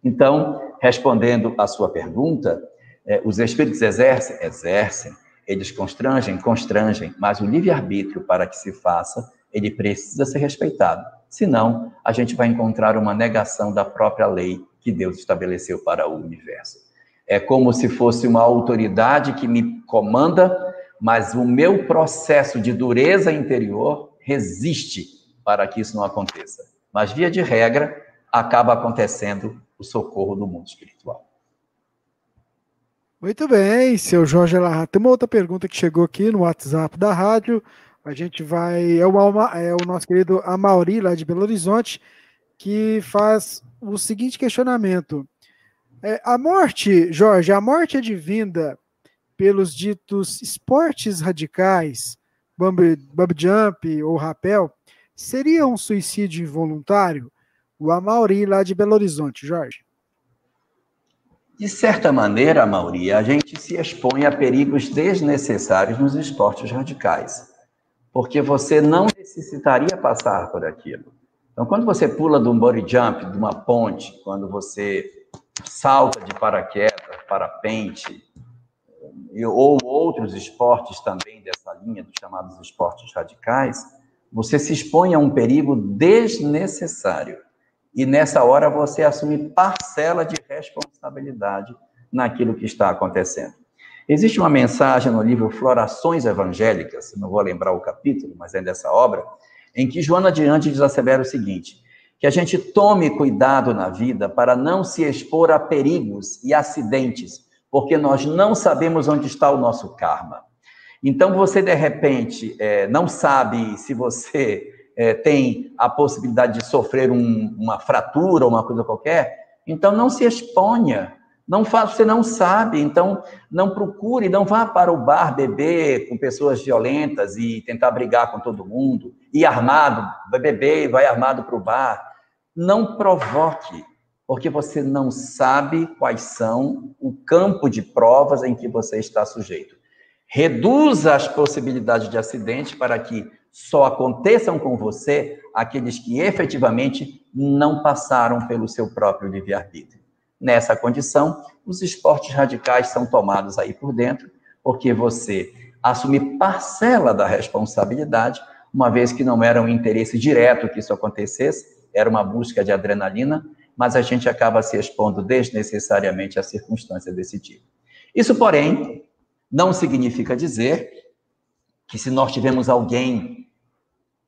Então, respondendo à sua pergunta, é, os espíritos exercem? Exercem eles constrangem? Constrangem, mas o livre-arbítrio, para que se faça, ele precisa ser respeitado. Senão, a gente vai encontrar uma negação da própria lei que Deus estabeleceu para o universo. É como se fosse uma autoridade que me comanda, mas o meu processo de dureza interior resiste para que isso não aconteça. Mas, via de regra, acaba acontecendo o socorro do mundo espiritual. Muito bem, seu Jorge Larra. Tem uma outra pergunta que chegou aqui no WhatsApp da rádio. A gente vai. É o, é o nosso querido Amauri, lá de Belo Horizonte, que faz o seguinte questionamento. É, a morte, Jorge, a morte advinda pelos ditos esportes radicais, bump, jump ou rapel, seria um suicídio involuntário? O Amauri, lá de Belo Horizonte, Jorge. De certa maneira, Amauri, a gente se expõe a perigos desnecessários nos esportes radicais, porque você não necessitaria passar por aquilo. Então, quando você pula de um body jump, de uma ponte, quando você salta de paraquedas, parapente, ou outros esportes também dessa linha, dos chamados esportes radicais, você se expõe a um perigo desnecessário. E nessa hora você assume parcela de responsabilidade naquilo que está acontecendo. Existe uma mensagem no livro Florações Evangélicas, não vou lembrar o capítulo, mas é dessa obra, em que Joana diz assevera o seguinte: que a gente tome cuidado na vida para não se expor a perigos e acidentes, porque nós não sabemos onde está o nosso karma. Então, você, de repente, é, não sabe se você é, tem a possibilidade de sofrer um, uma fratura ou uma coisa qualquer, então não se exponha. Não faz, você não sabe, então não procure, não vá para o bar beber com pessoas violentas e tentar brigar com todo mundo, ir armado, vai beber e vai armado para o bar. Não provoque, porque você não sabe quais são o campo de provas em que você está sujeito. Reduza as possibilidades de acidente para que só aconteçam com você aqueles que efetivamente não passaram pelo seu próprio livre-arbítrio. Nessa condição, os esportes radicais são tomados aí por dentro, porque você assume parcela da responsabilidade, uma vez que não era um interesse direto que isso acontecesse, era uma busca de adrenalina, mas a gente acaba se expondo desnecessariamente a circunstâncias desse tipo. Isso, porém, não significa dizer que se nós tivemos alguém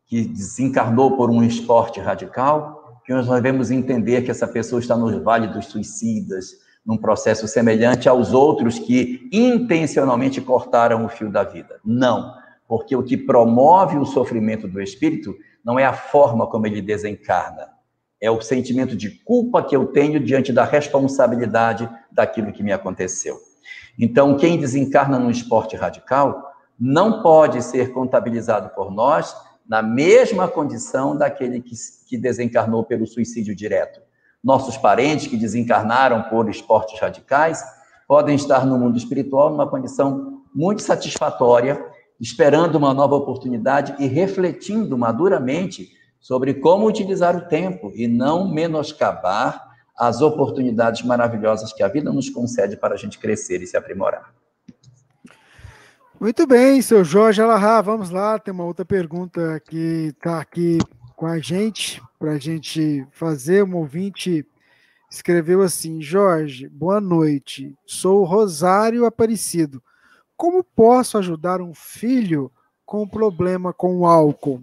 que desencarnou por um esporte radical, que nós devemos entender que essa pessoa está no vale dos suicidas, num processo semelhante aos outros que intencionalmente cortaram o fio da vida. Não, porque o que promove o sofrimento do espírito não é a forma como ele desencarna, é o sentimento de culpa que eu tenho diante da responsabilidade daquilo que me aconteceu. Então, quem desencarna num esporte radical não pode ser contabilizado por nós na mesma condição daquele que, que desencarnou pelo suicídio direto. Nossos parentes que desencarnaram por esportes radicais podem estar no mundo espiritual numa condição muito satisfatória esperando uma nova oportunidade e refletindo maduramente sobre como utilizar o tempo e não menoscabar as oportunidades maravilhosas que a vida nos concede para a gente crescer e se aprimorar. Muito bem, seu Jorge Alahá, vamos lá, tem uma outra pergunta que está aqui com a gente, para a gente fazer. Um ouvinte escreveu assim: Jorge, boa noite, sou Rosário Aparecido. Como posso ajudar um filho com problema com o álcool?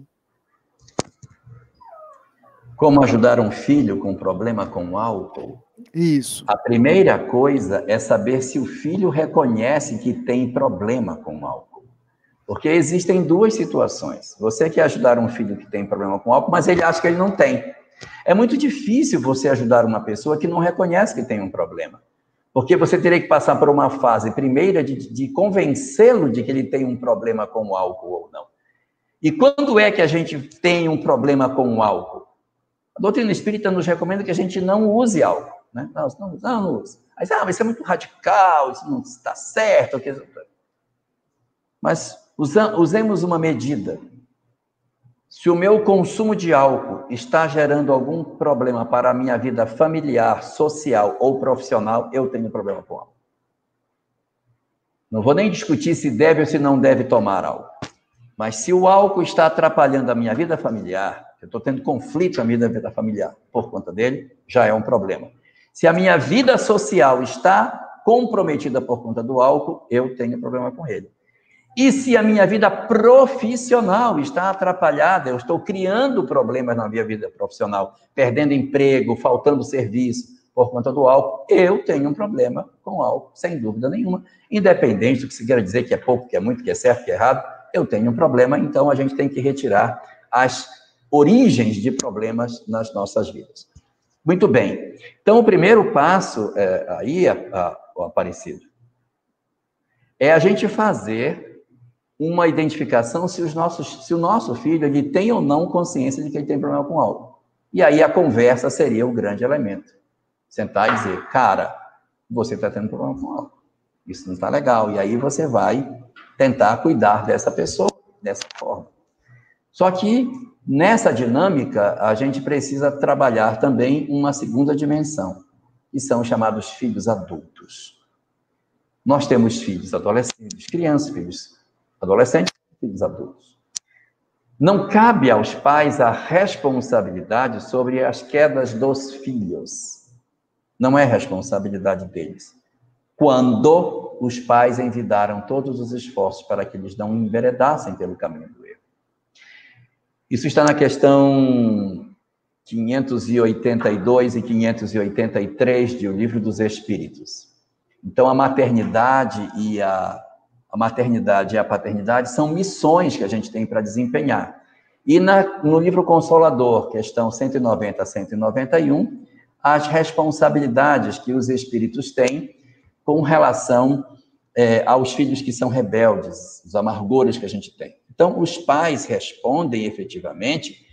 Como ajudar um filho com problema com álcool? Isso. A primeira coisa é saber se o filho reconhece que tem problema com álcool. Porque existem duas situações. Você quer ajudar um filho que tem problema com álcool, mas ele acha que ele não tem. É muito difícil você ajudar uma pessoa que não reconhece que tem um problema. Porque você teria que passar por uma fase primeira de, de convencê-lo de que ele tem um problema com o álcool ou não. E quando é que a gente tem um problema com o álcool? A doutrina espírita nos recomenda que a gente não use álcool. Né? Não, não, não, não use. Aí, ah, mas isso é muito radical, isso não está certo. Mas usemos uma medida. Se o meu consumo de álcool está gerando algum problema para a minha vida familiar, social ou profissional, eu tenho problema com álcool. Não vou nem discutir se deve ou se não deve tomar álcool. Mas se o álcool está atrapalhando a minha vida familiar, eu estou tendo conflito na minha vida familiar por conta dele, já é um problema. Se a minha vida social está comprometida por conta do álcool, eu tenho problema com ele. E se a minha vida profissional está atrapalhada, eu estou criando problemas na minha vida profissional, perdendo emprego, faltando serviço por conta do álcool, eu tenho um problema com álcool, sem dúvida nenhuma. Independente do que se queira dizer que é pouco, que é muito, que é certo, que é errado, eu tenho um problema, então a gente tem que retirar as origens de problemas nas nossas vidas. Muito bem. Então, o primeiro passo é, aí, a, a, Aparecido, é a gente fazer uma identificação se, os nossos, se o nosso filho ele tem ou não consciência de que ele tem problema com álcool. E aí a conversa seria o grande elemento. Sentar e dizer, cara, você está tendo problema com álcool. Isso não está legal. E aí você vai tentar cuidar dessa pessoa dessa forma. Só que nessa dinâmica, a gente precisa trabalhar também uma segunda dimensão, que são chamados filhos adultos. Nós temos filhos adolescentes, crianças, filhos adolescentes, filhos adultos. Não cabe aos pais a responsabilidade sobre as quedas dos filhos. Não é responsabilidade deles. Quando os pais envidaram todos os esforços para que eles não enveredassem pelo caminho do erro. Isso está na questão 582 e 583 de O Livro dos Espíritos. Então, a maternidade e a, a maternidade e a paternidade são missões que a gente tem para desempenhar. E na, no livro Consolador, questão 190 a 191, as responsabilidades que os espíritos têm com relação é, aos filhos que são rebeldes, os amargores que a gente tem. Então, os pais respondem efetivamente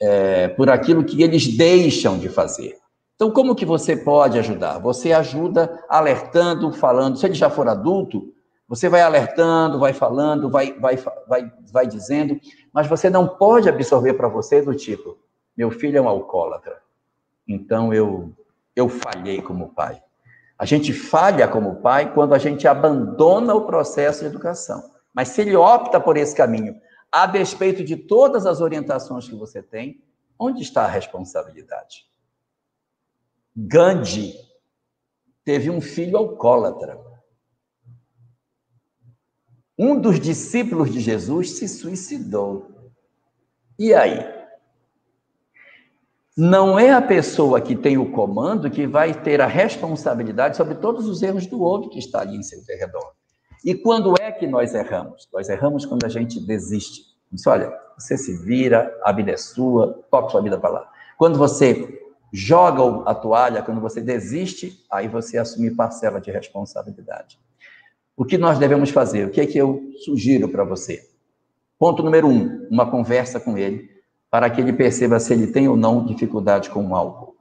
é, por aquilo que eles deixam de fazer. Então, como que você pode ajudar? Você ajuda alertando, falando. Se ele já for adulto, você vai alertando, vai falando, vai, vai, vai, vai dizendo, mas você não pode absorver para você do tipo: meu filho é um alcoólatra, então eu, eu falhei como pai. A gente falha como pai quando a gente abandona o processo de educação. Mas se ele opta por esse caminho, a despeito de todas as orientações que você tem, onde está a responsabilidade? Gandhi teve um filho alcoólatra. Um dos discípulos de Jesus se suicidou. E aí? Não é a pessoa que tem o comando que vai ter a responsabilidade sobre todos os erros do outro que está ali em seu redor. E quando é que nós erramos? Nós erramos quando a gente desiste. Diz, olha, você se vira, a vida é sua, toque sua vida para lá. Quando você joga a toalha, quando você desiste, aí você assume parcela de responsabilidade. O que nós devemos fazer? O que é que eu sugiro para você? Ponto número um, uma conversa com ele para que ele perceba se ele tem ou não dificuldade com o álcool.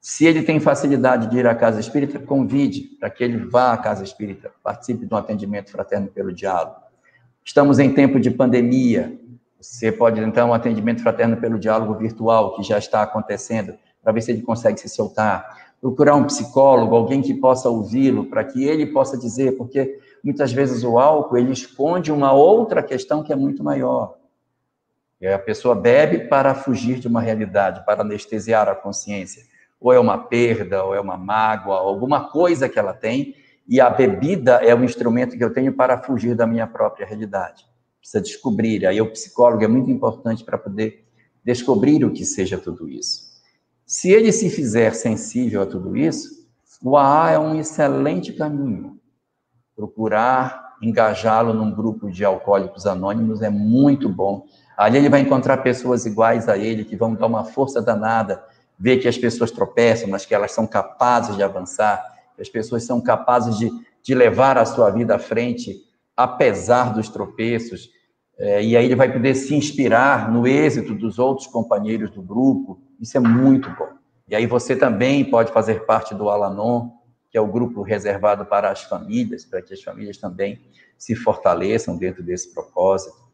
Se ele tem facilidade de ir à casa espírita, convide para que ele vá à casa espírita, participe de um atendimento fraterno pelo diálogo. Estamos em tempo de pandemia. Você pode então um atendimento fraterno pelo diálogo virtual que já está acontecendo, para ver se ele consegue se soltar. Procurar um psicólogo, alguém que possa ouvi-lo, para que ele possa dizer, porque muitas vezes o álcool ele esconde uma outra questão que é muito maior. E a pessoa bebe para fugir de uma realidade, para anestesiar a consciência. Ou é uma perda, ou é uma mágoa, alguma coisa que ela tem, e a bebida é o instrumento que eu tenho para fugir da minha própria realidade. Precisa descobrir. Aí o psicólogo é muito importante para poder descobrir o que seja tudo isso. Se ele se fizer sensível a tudo isso, o AA é um excelente caminho. Procurar engajá-lo num grupo de alcoólicos anônimos é muito bom Ali ele vai encontrar pessoas iguais a ele, que vão dar uma força danada, ver que as pessoas tropeçam, mas que elas são capazes de avançar, que as pessoas são capazes de, de levar a sua vida à frente, apesar dos tropeços. É, e aí ele vai poder se inspirar no êxito dos outros companheiros do grupo. Isso é muito bom. E aí você também pode fazer parte do Alanon, que é o grupo reservado para as famílias, para que as famílias também se fortaleçam dentro desse propósito.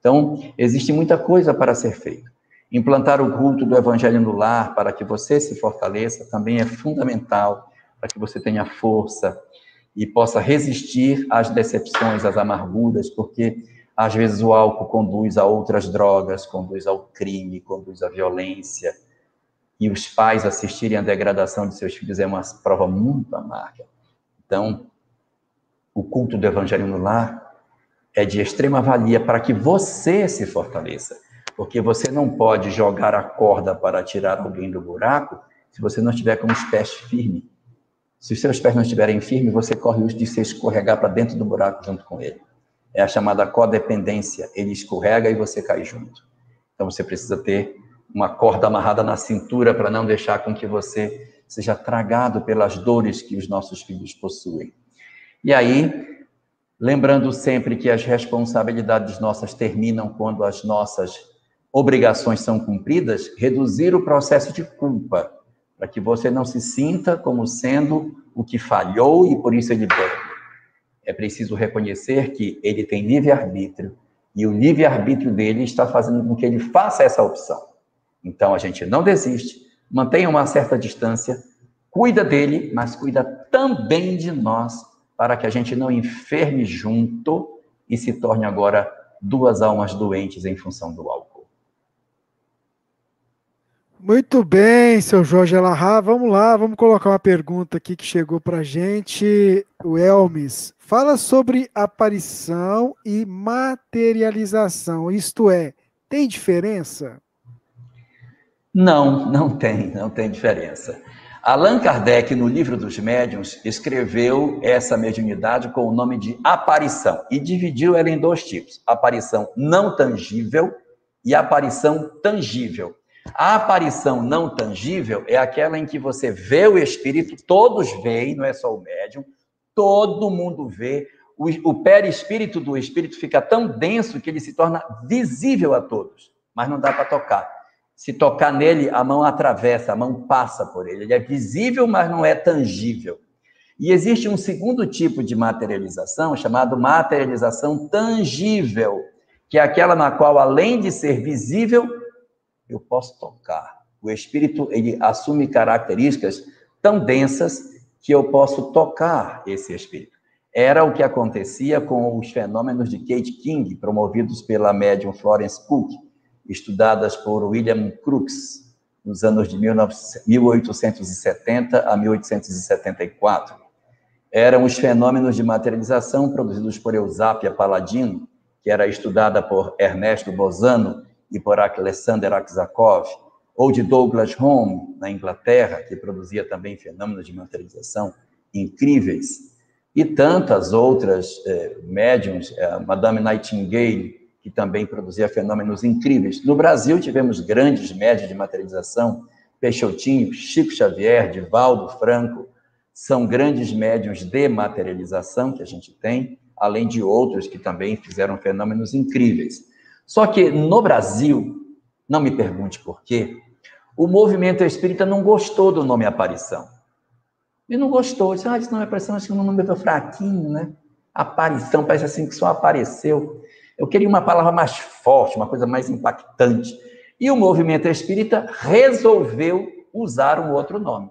Então, existe muita coisa para ser feito. Implantar o culto do evangelho no lar para que você se fortaleça também é fundamental para que você tenha força e possa resistir às decepções, às amarguras, porque às vezes o álcool conduz a outras drogas, conduz ao crime, conduz à violência. E os pais assistirem à degradação de seus filhos é uma prova muito amarga. Então, o culto do evangelho no lar é de extrema valia para que você se fortaleça. Porque você não pode jogar a corda para tirar alguém do buraco se você não estiver com os pés firmes. Se os seus pés não estiverem firmes, você corre o risco de se escorregar para dentro do buraco junto com ele. É a chamada codependência. Ele escorrega e você cai junto. Então você precisa ter uma corda amarrada na cintura para não deixar com que você seja tragado pelas dores que os nossos filhos possuem. E aí, lembrando sempre que as responsabilidades nossas terminam quando as nossas obrigações são cumpridas, reduzir o processo de culpa, para que você não se sinta como sendo o que falhou e por isso ele deve. É preciso reconhecer que ele tem livre-arbítrio e o livre-arbítrio dele está fazendo com que ele faça essa opção. Então a gente não desiste, mantenha uma certa distância, cuida dele, mas cuida também de nós, para que a gente não enferme junto e se torne agora duas almas doentes em função do álcool. Muito bem, seu Jorge Alahá. Vamos lá, vamos colocar uma pergunta aqui que chegou para a gente. O Elmes fala sobre aparição e materialização. Isto é, tem diferença? Não, não tem, não tem diferença. Allan Kardec, no livro dos médiuns, escreveu essa mediunidade com o nome de aparição e dividiu ela em dois tipos: aparição não tangível e aparição tangível. A aparição não tangível é aquela em que você vê o espírito, todos veem, não é só o médium, todo mundo vê. O, o perispírito do espírito fica tão denso que ele se torna visível a todos, mas não dá para tocar. Se tocar nele, a mão atravessa, a mão passa por ele. Ele é visível, mas não é tangível. E existe um segundo tipo de materialização, chamado materialização tangível, que é aquela na qual, além de ser visível, eu posso tocar. O espírito ele assume características tão densas que eu posso tocar esse espírito. Era o que acontecia com os fenômenos de Kate King, promovidos pela médium Florence Cook estudadas por William Crookes nos anos de 1870 a 1874. Eram os fenômenos de materialização produzidos por Eusápia Paladino, que era estudada por Ernesto Bozano e por Alexander Aksakov, ou de Douglas Home, na Inglaterra, que produzia também fenômenos de materialização incríveis, e tantas outras eh, médiums, eh, Madame Nightingale, que também produzia fenômenos incríveis. No Brasil, tivemos grandes médios de materialização, Peixotinho, Chico Xavier, Divaldo Franco, são grandes médios de materialização que a gente tem, além de outros que também fizeram fenômenos incríveis. Só que no Brasil, não me pergunte por quê, o movimento espírita não gostou do nome aparição. E não gostou, disse, ah, isso não é aparição, acho que o nome é fraquinho, né? Aparição, parece assim que só apareceu. Eu queria uma palavra mais forte, uma coisa mais impactante. E o movimento espírita resolveu usar um outro nome.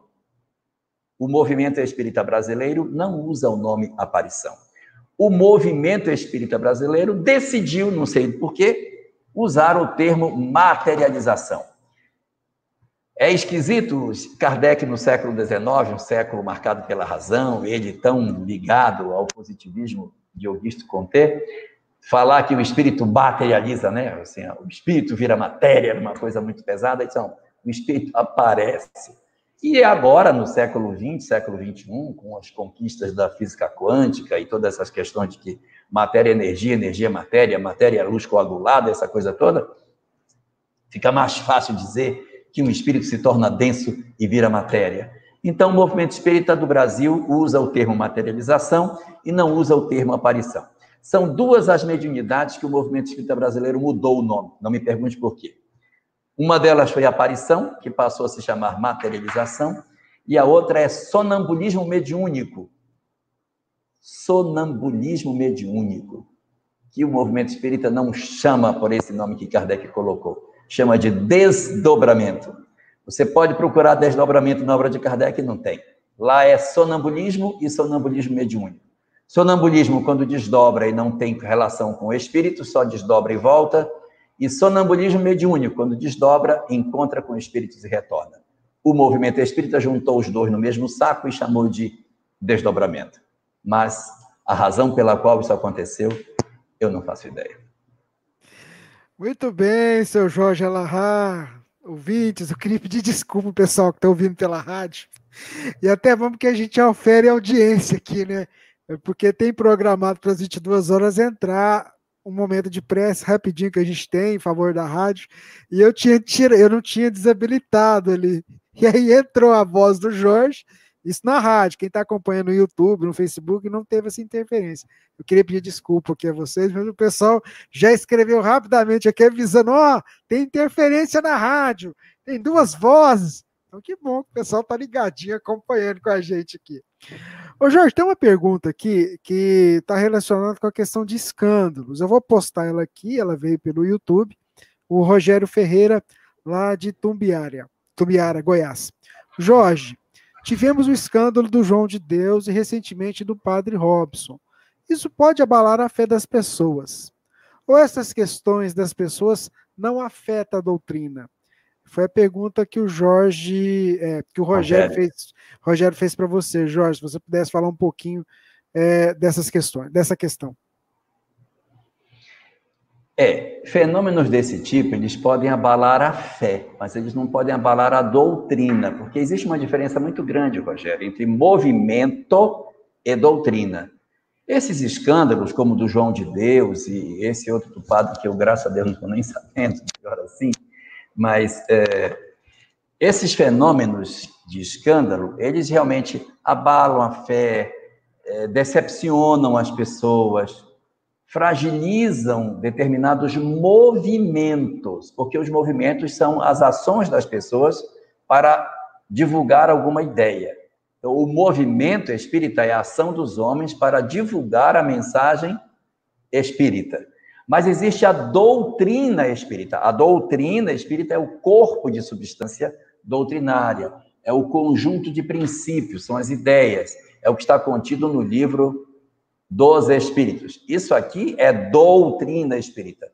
O movimento espírita brasileiro não usa o nome aparição. O movimento espírita brasileiro decidiu, não sei porquê, usar o termo materialização. É esquisito Kardec no século XIX, um século marcado pela razão, ele tão ligado ao positivismo de Auguste Comte, falar que o espírito materializa, né? Assim, o espírito vira matéria, uma coisa muito pesada, então o espírito aparece. E agora, no século XX, século XXI, com as conquistas da física quântica e todas essas questões de que matéria é energia, energia é matéria, matéria é luz coagulada, essa coisa toda, fica mais fácil dizer que um espírito se torna denso e vira matéria. Então, o movimento espírita do Brasil usa o termo materialização e não usa o termo aparição. São duas as mediunidades que o movimento espírita brasileiro mudou o nome. Não me pergunte por quê. Uma delas foi a aparição, que passou a se chamar materialização, e a outra é sonambulismo mediúnico. Sonambulismo mediúnico, que o movimento espírita não chama por esse nome que Kardec colocou, chama de desdobramento. Você pode procurar desdobramento na obra de Kardec, não tem. Lá é sonambulismo e sonambulismo mediúnico. Sonambulismo, quando desdobra e não tem relação com o espírito, só desdobra e volta. E sonambulismo mediúnico, quando desdobra, encontra com espíritos e retorna. O movimento espírita juntou os dois no mesmo saco e chamou de desdobramento. Mas a razão pela qual isso aconteceu, eu não faço ideia. Muito bem, seu Jorge Alahá. Ouvintes, eu queria pedir desculpa pessoal que está ouvindo pela rádio. E até vamos que a gente ofere audiência aqui, né? É porque tem programado para as 22 horas entrar um momento de prece rapidinho que a gente tem em favor da rádio, e eu tinha tira, eu não tinha desabilitado ali. E aí entrou a voz do Jorge, isso na rádio. Quem está acompanhando no YouTube, no Facebook, não teve essa interferência. Eu queria pedir desculpa aqui a vocês, mas o pessoal já escreveu rapidamente aqui avisando: ó, oh, tem interferência na rádio, tem duas vozes. Então, que bom que o pessoal está ligadinho acompanhando com a gente aqui. Ô, Jorge, tem uma pergunta aqui que está relacionada com a questão de escândalos. Eu vou postar ela aqui, ela veio pelo YouTube. O Rogério Ferreira, lá de Tumbiara, Tumbiara, Goiás. Jorge, tivemos o escândalo do João de Deus e recentemente do Padre Robson. Isso pode abalar a fé das pessoas. Ou essas questões das pessoas não afetam a doutrina? Foi a pergunta que o Jorge, é, que o Rogério, Rogério. fez, Rogério fez para você, Jorge. Se você pudesse falar um pouquinho é, dessas questões, dessa questão. É, fenômenos desse tipo, eles podem abalar a fé, mas eles não podem abalar a doutrina, porque existe uma diferença muito grande, Rogério, entre movimento e doutrina. Esses escândalos, como o do João de Deus e esse outro do padre, que eu, graças a Deus, não estou nem sabendo, melhor assim, mas é, esses fenômenos de escândalo, eles realmente abalam a fé, é, decepcionam as pessoas, fragilizam determinados movimentos, porque os movimentos são as ações das pessoas para divulgar alguma ideia. Então, o movimento espírita é a ação dos homens para divulgar a mensagem espírita. Mas existe a doutrina espírita. A doutrina espírita é o corpo de substância doutrinária, é o conjunto de princípios, são as ideias, é o que está contido no livro dos Espíritos. Isso aqui é doutrina espírita.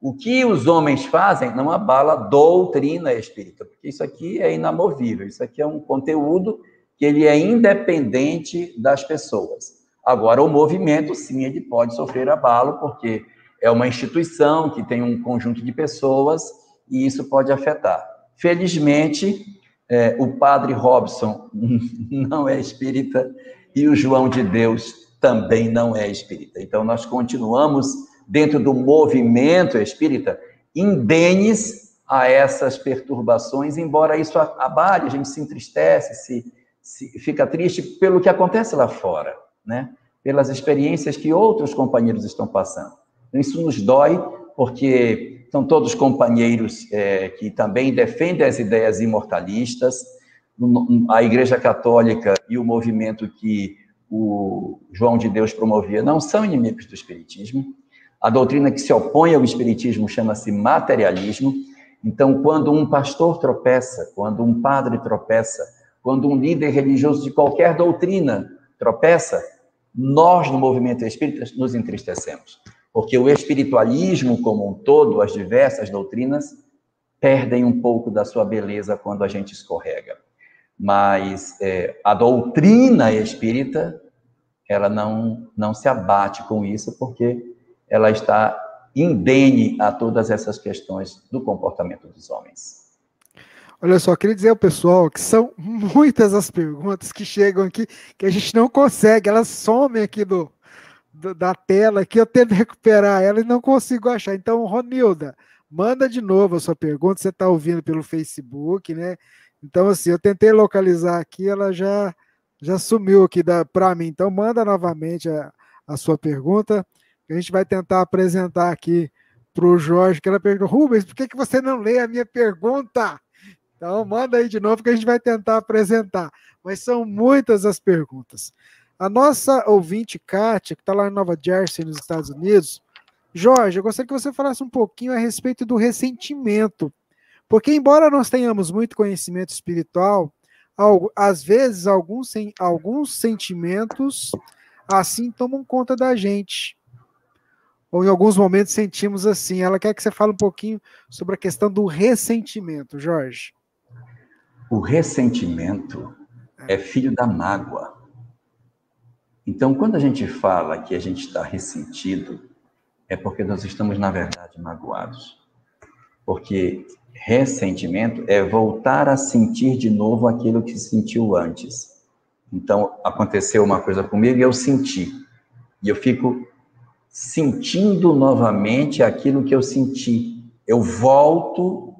O que os homens fazem não abala doutrina espírita, porque isso aqui é inamovível, isso aqui é um conteúdo que ele é independente das pessoas. Agora, o movimento, sim, ele pode sofrer abalo, porque é uma instituição que tem um conjunto de pessoas e isso pode afetar. Felizmente, é, o padre Robson não é espírita e o João de Deus também não é espírita. Então, nós continuamos dentro do movimento espírita indenes a essas perturbações, embora isso abale, a gente se entristece, se, se fica triste pelo que acontece lá fora, né? pelas experiências que outros companheiros estão passando. Isso nos dói, porque são todos companheiros é, que também defendem as ideias imortalistas. A Igreja Católica e o movimento que o João de Deus promovia não são inimigos do Espiritismo. A doutrina que se opõe ao Espiritismo chama-se materialismo. Então, quando um pastor tropeça, quando um padre tropeça, quando um líder religioso de qualquer doutrina tropeça, nós, no movimento espírita, nos entristecemos porque o espiritualismo como um todo, as diversas doutrinas, perdem um pouco da sua beleza quando a gente escorrega. Mas é, a doutrina espírita, ela não, não se abate com isso, porque ela está indene a todas essas questões do comportamento dos homens. Olha só, queria dizer ao pessoal que são muitas as perguntas que chegam aqui que a gente não consegue, elas somem aqui do, da tela que eu tento recuperar ela e não consigo achar. Então, Ronilda, manda de novo a sua pergunta. Você está ouvindo pelo Facebook, né? Então, assim, eu tentei localizar aqui, ela já já sumiu aqui para mim. Então, manda novamente a, a sua pergunta, a gente vai tentar apresentar aqui para o Jorge, que ela perguntou, Rubens, por que, que você não lê a minha pergunta? Então, manda aí de novo que a gente vai tentar apresentar. Mas são muitas as perguntas. A nossa ouvinte, Kátia, que está lá em Nova Jersey, nos Estados Unidos, Jorge, eu gostaria que você falasse um pouquinho a respeito do ressentimento. Porque, embora nós tenhamos muito conhecimento espiritual, às vezes alguns, alguns sentimentos assim tomam conta da gente. Ou em alguns momentos sentimos assim. Ela quer que você fale um pouquinho sobre a questão do ressentimento, Jorge. O ressentimento é filho da mágoa. Então, quando a gente fala que a gente está ressentido, é porque nós estamos, na verdade, magoados. Porque ressentimento é voltar a sentir de novo aquilo que sentiu antes. Então, aconteceu uma coisa comigo e eu senti. E eu fico sentindo novamente aquilo que eu senti. Eu volto,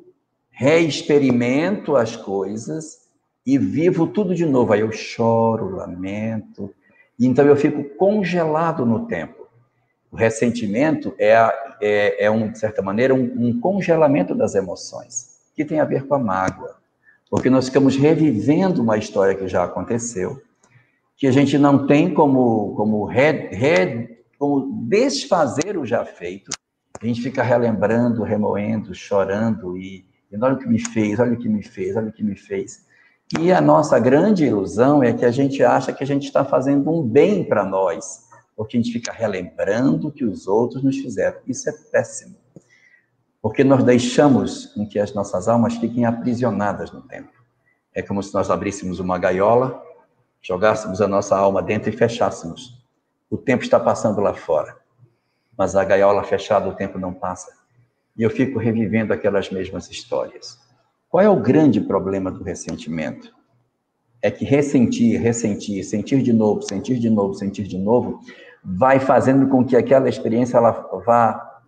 reexperimento as coisas e vivo tudo de novo. Aí eu choro, lamento. Então eu fico congelado no tempo. O ressentimento é, é, é um, de certa maneira, um, um congelamento das emoções, que tem a ver com a mágoa. Porque nós ficamos revivendo uma história que já aconteceu, que a gente não tem como, como, re, re, como desfazer o já feito. A gente fica relembrando, remoendo, chorando e, e olha o que me fez, olha o que me fez, olha o que me fez. E a nossa grande ilusão é que a gente acha que a gente está fazendo um bem para nós, porque a gente fica relembrando que os outros nos fizeram. Isso é péssimo. Porque nós deixamos com que as nossas almas fiquem aprisionadas no tempo. É como se nós abríssemos uma gaiola, jogássemos a nossa alma dentro e fechássemos. O tempo está passando lá fora, mas a gaiola fechada, o tempo não passa. E eu fico revivendo aquelas mesmas histórias. Qual é o grande problema do ressentimento? É que ressentir, ressentir, sentir de novo, sentir de novo, sentir de novo, vai fazendo com que aquela experiência ela vá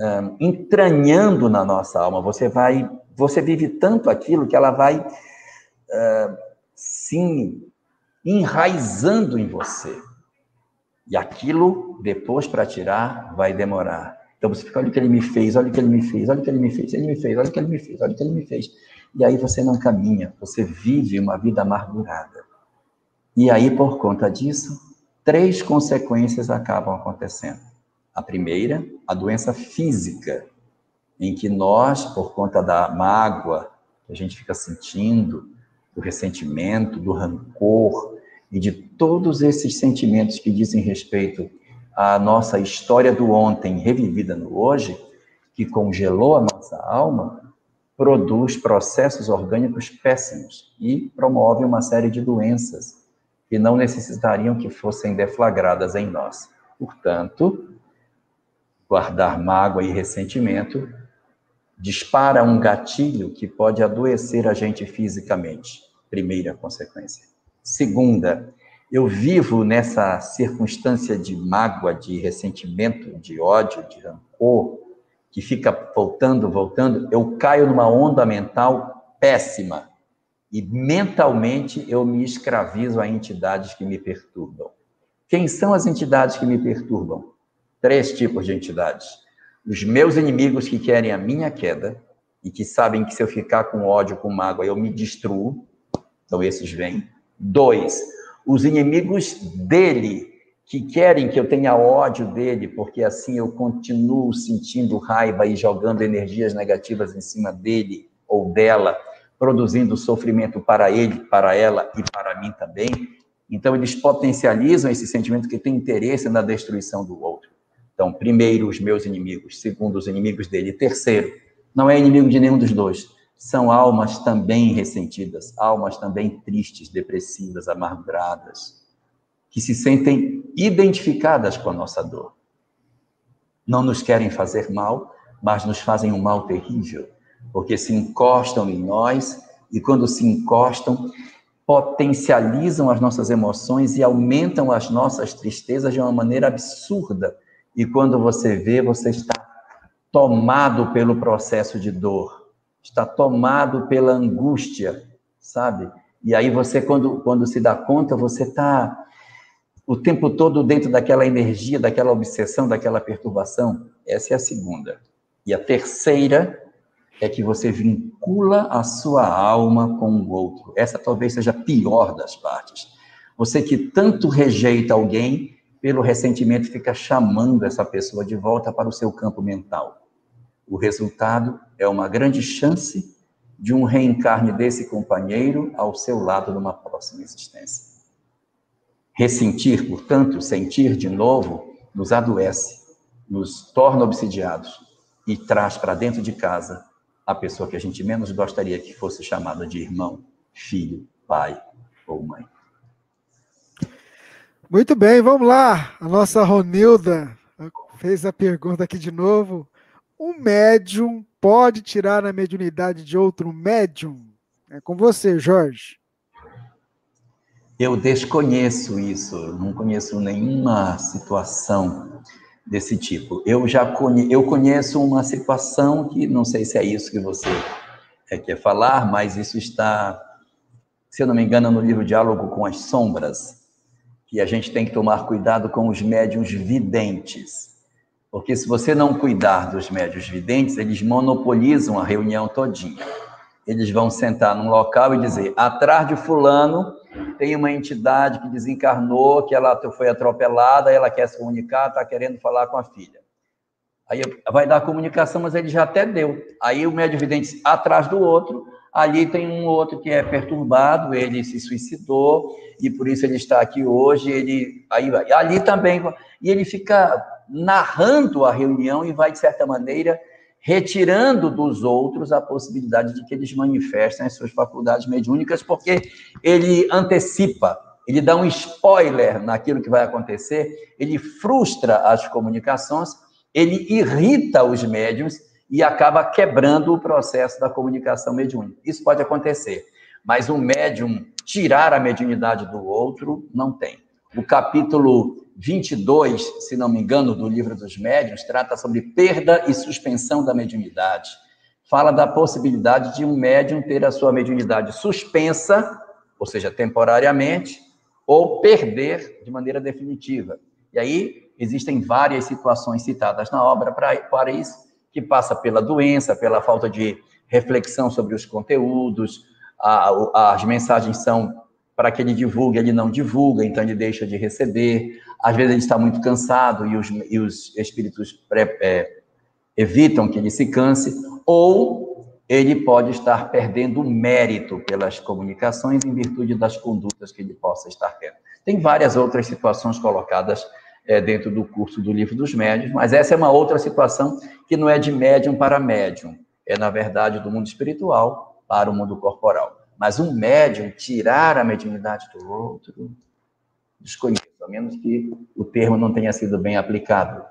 um, entranhando na nossa alma. Você vai, você vive tanto aquilo que ela vai uh, sim enraizando em você. E aquilo depois para tirar vai demorar. Então você fica, olha o que ele me fez, olha o que ele me fez, olha o que ele me fez, ele me fez, olha o que ele me fez, olha o que ele me fez. E aí você não caminha, você vive uma vida amargurada. E aí, por conta disso, três consequências acabam acontecendo. A primeira, a doença física, em que nós, por conta da mágoa que a gente fica sentindo, do ressentimento, do rancor e de todos esses sentimentos que dizem respeito a nossa história do ontem revivida no hoje, que congelou a nossa alma, produz processos orgânicos péssimos e promove uma série de doenças que não necessitariam que fossem deflagradas em nós. Portanto, guardar mágoa e ressentimento dispara um gatilho que pode adoecer a gente fisicamente. Primeira consequência. Segunda, eu vivo nessa circunstância de mágoa, de ressentimento, de ódio, de rancor, que fica voltando, voltando, eu caio numa onda mental péssima. E mentalmente eu me escravizo a entidades que me perturbam. Quem são as entidades que me perturbam? Três tipos de entidades. Os meus inimigos que querem a minha queda e que sabem que se eu ficar com ódio, com mágoa, eu me destruo. Então esses vêm. Dois, os inimigos dele, que querem que eu tenha ódio dele, porque assim eu continuo sentindo raiva e jogando energias negativas em cima dele ou dela, produzindo sofrimento para ele, para ela e para mim também. Então, eles potencializam esse sentimento que tem interesse na destruição do outro. Então, primeiro, os meus inimigos. Segundo, os inimigos dele. Terceiro, não é inimigo de nenhum dos dois são almas também ressentidas, almas também tristes, depressivas, amarguradas, que se sentem identificadas com a nossa dor. Não nos querem fazer mal, mas nos fazem um mal terrível, porque se encostam em nós e quando se encostam, potencializam as nossas emoções e aumentam as nossas tristezas de uma maneira absurda. E quando você vê, você está tomado pelo processo de dor está tomado pela angústia, sabe? E aí você, quando, quando se dá conta, você está o tempo todo dentro daquela energia, daquela obsessão, daquela perturbação. Essa é a segunda. E a terceira é que você vincula a sua alma com o outro. Essa talvez seja a pior das partes. Você que tanto rejeita alguém, pelo ressentimento fica chamando essa pessoa de volta para o seu campo mental. O resultado é uma grande chance de um reencarne desse companheiro ao seu lado numa próxima existência. Ressentir, portanto, sentir de novo, nos adoece, nos torna obsidiados e traz para dentro de casa a pessoa que a gente menos gostaria que fosse chamada de irmão, filho, pai ou mãe. Muito bem, vamos lá. A nossa Ronilda fez a pergunta aqui de novo. Um médium pode tirar a mediunidade de outro médium? É com você, Jorge. Eu desconheço isso, não conheço nenhuma situação desse tipo. Eu já conhe, eu conheço uma situação que não sei se é isso que você é, quer falar, mas isso está, se eu não me engano, no livro Diálogo com as Sombras, que a gente tem que tomar cuidado com os médiums videntes. Porque se você não cuidar dos médios videntes, eles monopolizam a reunião todinha. Eles vão sentar num local e dizer: atrás de fulano tem uma entidade que desencarnou, que ela foi atropelada, ela quer se comunicar, está querendo falar com a filha. Aí vai dar a comunicação, mas ele já até deu. Aí o médio vidente atrás do outro, ali tem um outro que é perturbado, ele se suicidou e por isso ele está aqui hoje. Ele aí vai. Ali também e ele fica narrando a reunião e vai, de certa maneira, retirando dos outros a possibilidade de que eles manifestem as suas faculdades mediúnicas, porque ele antecipa, ele dá um spoiler naquilo que vai acontecer, ele frustra as comunicações, ele irrita os médiums e acaba quebrando o processo da comunicação mediúnica. Isso pode acontecer, mas um médium tirar a mediunidade do outro não tem. O capítulo 22, se não me engano, do livro dos médiuns, trata sobre perda e suspensão da mediunidade. Fala da possibilidade de um médium ter a sua mediunidade suspensa, ou seja, temporariamente, ou perder de maneira definitiva. E aí existem várias situações citadas na obra para isso, que passa pela doença, pela falta de reflexão sobre os conteúdos, a, as mensagens são para que ele divulgue, ele não divulga, então ele deixa de receber. Às vezes ele está muito cansado e os, e os espíritos pré, é, evitam que ele se canse, ou ele pode estar perdendo mérito pelas comunicações em virtude das condutas que ele possa estar tendo. Tem várias outras situações colocadas é, dentro do curso do Livro dos Médios, mas essa é uma outra situação que não é de médium para médium, é, na verdade, do mundo espiritual para o mundo corporal. Mas um médium tirar a mediunidade do outro, desconheço, a menos que o termo não tenha sido bem aplicado.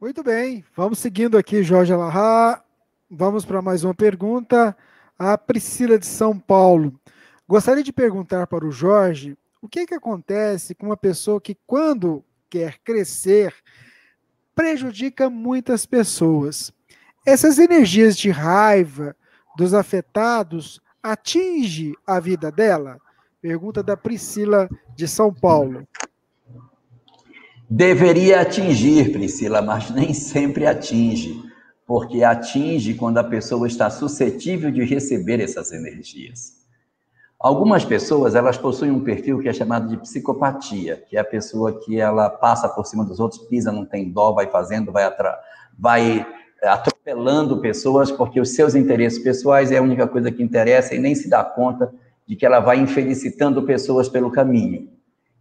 Muito bem, vamos seguindo aqui, Jorge Alahá. Vamos para mais uma pergunta. A Priscila de São Paulo. Gostaria de perguntar para o Jorge o que, que acontece com uma pessoa que, quando quer crescer, prejudica muitas pessoas. Essas energias de raiva, dos afetados atinge a vida dela? Pergunta da Priscila de São Paulo. Deveria atingir, Priscila, mas nem sempre atinge, porque atinge quando a pessoa está suscetível de receber essas energias. Algumas pessoas, elas possuem um perfil que é chamado de psicopatia, que é a pessoa que ela passa por cima dos outros, pisa, não tem dó, vai fazendo, vai, vai atropelando pessoas porque os seus interesses pessoais é a única coisa que interessa e nem se dá conta de que ela vai infelicitando pessoas pelo caminho.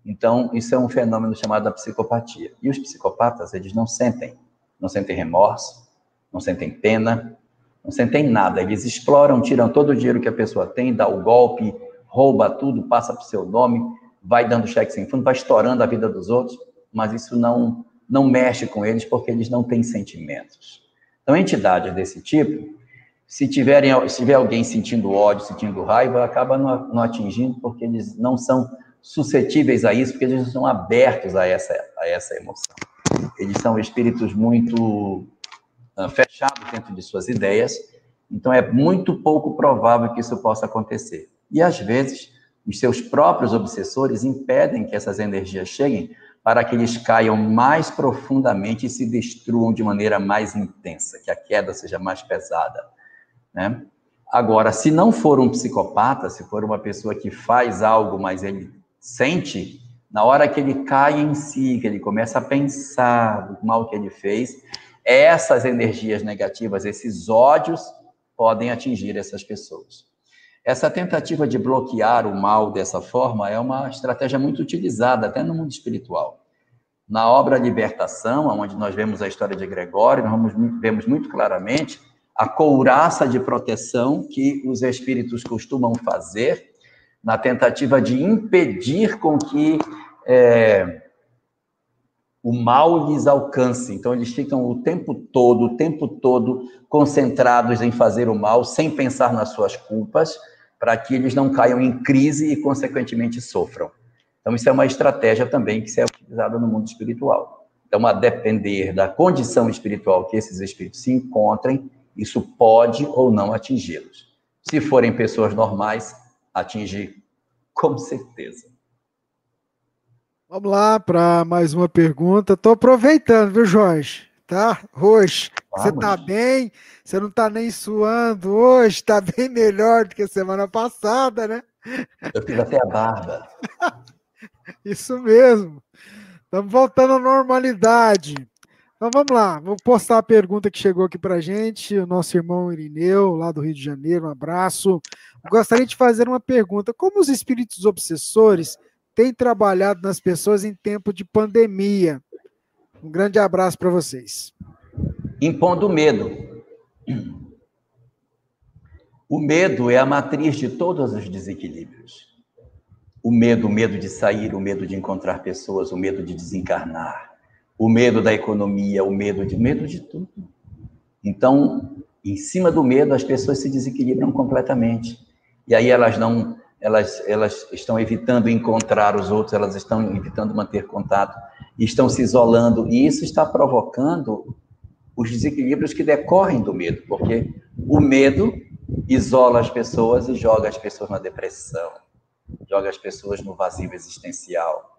Então, isso é um fenômeno chamado psicopatia. E os psicopatas, eles não sentem, não sentem remorso, não sentem pena, não sentem nada. Eles exploram, tiram todo o dinheiro que a pessoa tem, dá o golpe, rouba tudo, passa para o seu nome, vai dando cheque sem fundo, vai estourando a vida dos outros, mas isso não, não mexe com eles porque eles não têm sentimentos. Então, entidades desse tipo, se, tiverem, se tiver alguém sentindo ódio, sentindo raiva, acaba não, não atingindo, porque eles não são suscetíveis a isso, porque eles não são abertos a essa, a essa emoção. Eles são espíritos muito uh, fechados dentro de suas ideias, então é muito pouco provável que isso possa acontecer. E às vezes, os seus próprios obsessores impedem que essas energias cheguem, para que eles caiam mais profundamente e se destruam de maneira mais intensa, que a queda seja mais pesada. Né? Agora, se não for um psicopata, se for uma pessoa que faz algo, mas ele sente, na hora que ele cai em si, que ele começa a pensar do mal que ele fez, essas energias negativas, esses ódios, podem atingir essas pessoas. Essa tentativa de bloquear o mal dessa forma é uma estratégia muito utilizada até no mundo espiritual. Na obra Libertação, onde nós vemos a história de Gregório, nós vemos muito claramente a couraça de proteção que os espíritos costumam fazer na tentativa de impedir com que é, o mal lhes alcance. Então, eles ficam o tempo todo, o tempo todo concentrados em fazer o mal, sem pensar nas suas culpas, para que eles não caiam em crise e, consequentemente, sofram. Então, isso é uma estratégia também que é utilizada no mundo espiritual. Então, a depender da condição espiritual que esses espíritos se encontrem, isso pode ou não atingi-los. Se forem pessoas normais, atingir com certeza. Vamos lá para mais uma pergunta. Estou aproveitando, viu, Jorge? Tá? Hoje. Você tá bem? Você não tá nem suando hoje? Tá bem melhor do que semana passada, né? Eu fiz até a barba. Isso mesmo. Estamos voltando à normalidade. Então vamos lá, vou postar a pergunta que chegou aqui para gente, o nosso irmão Irineu, lá do Rio de Janeiro, um abraço. Gostaria de fazer uma pergunta: como os espíritos obsessores têm trabalhado nas pessoas em tempo de pandemia? Um grande abraço para vocês. Impondo medo. O medo é a matriz de todos os desequilíbrios. O medo, o medo de sair, o medo de encontrar pessoas, o medo de desencarnar o medo da economia, o medo de medo de tudo. Então, em cima do medo, as pessoas se desequilibram completamente. E aí elas não, elas, elas estão evitando encontrar os outros, elas estão evitando manter contato, estão se isolando, e isso está provocando os desequilíbrios que decorrem do medo, porque o medo isola as pessoas e joga as pessoas na depressão, joga as pessoas no vazio existencial.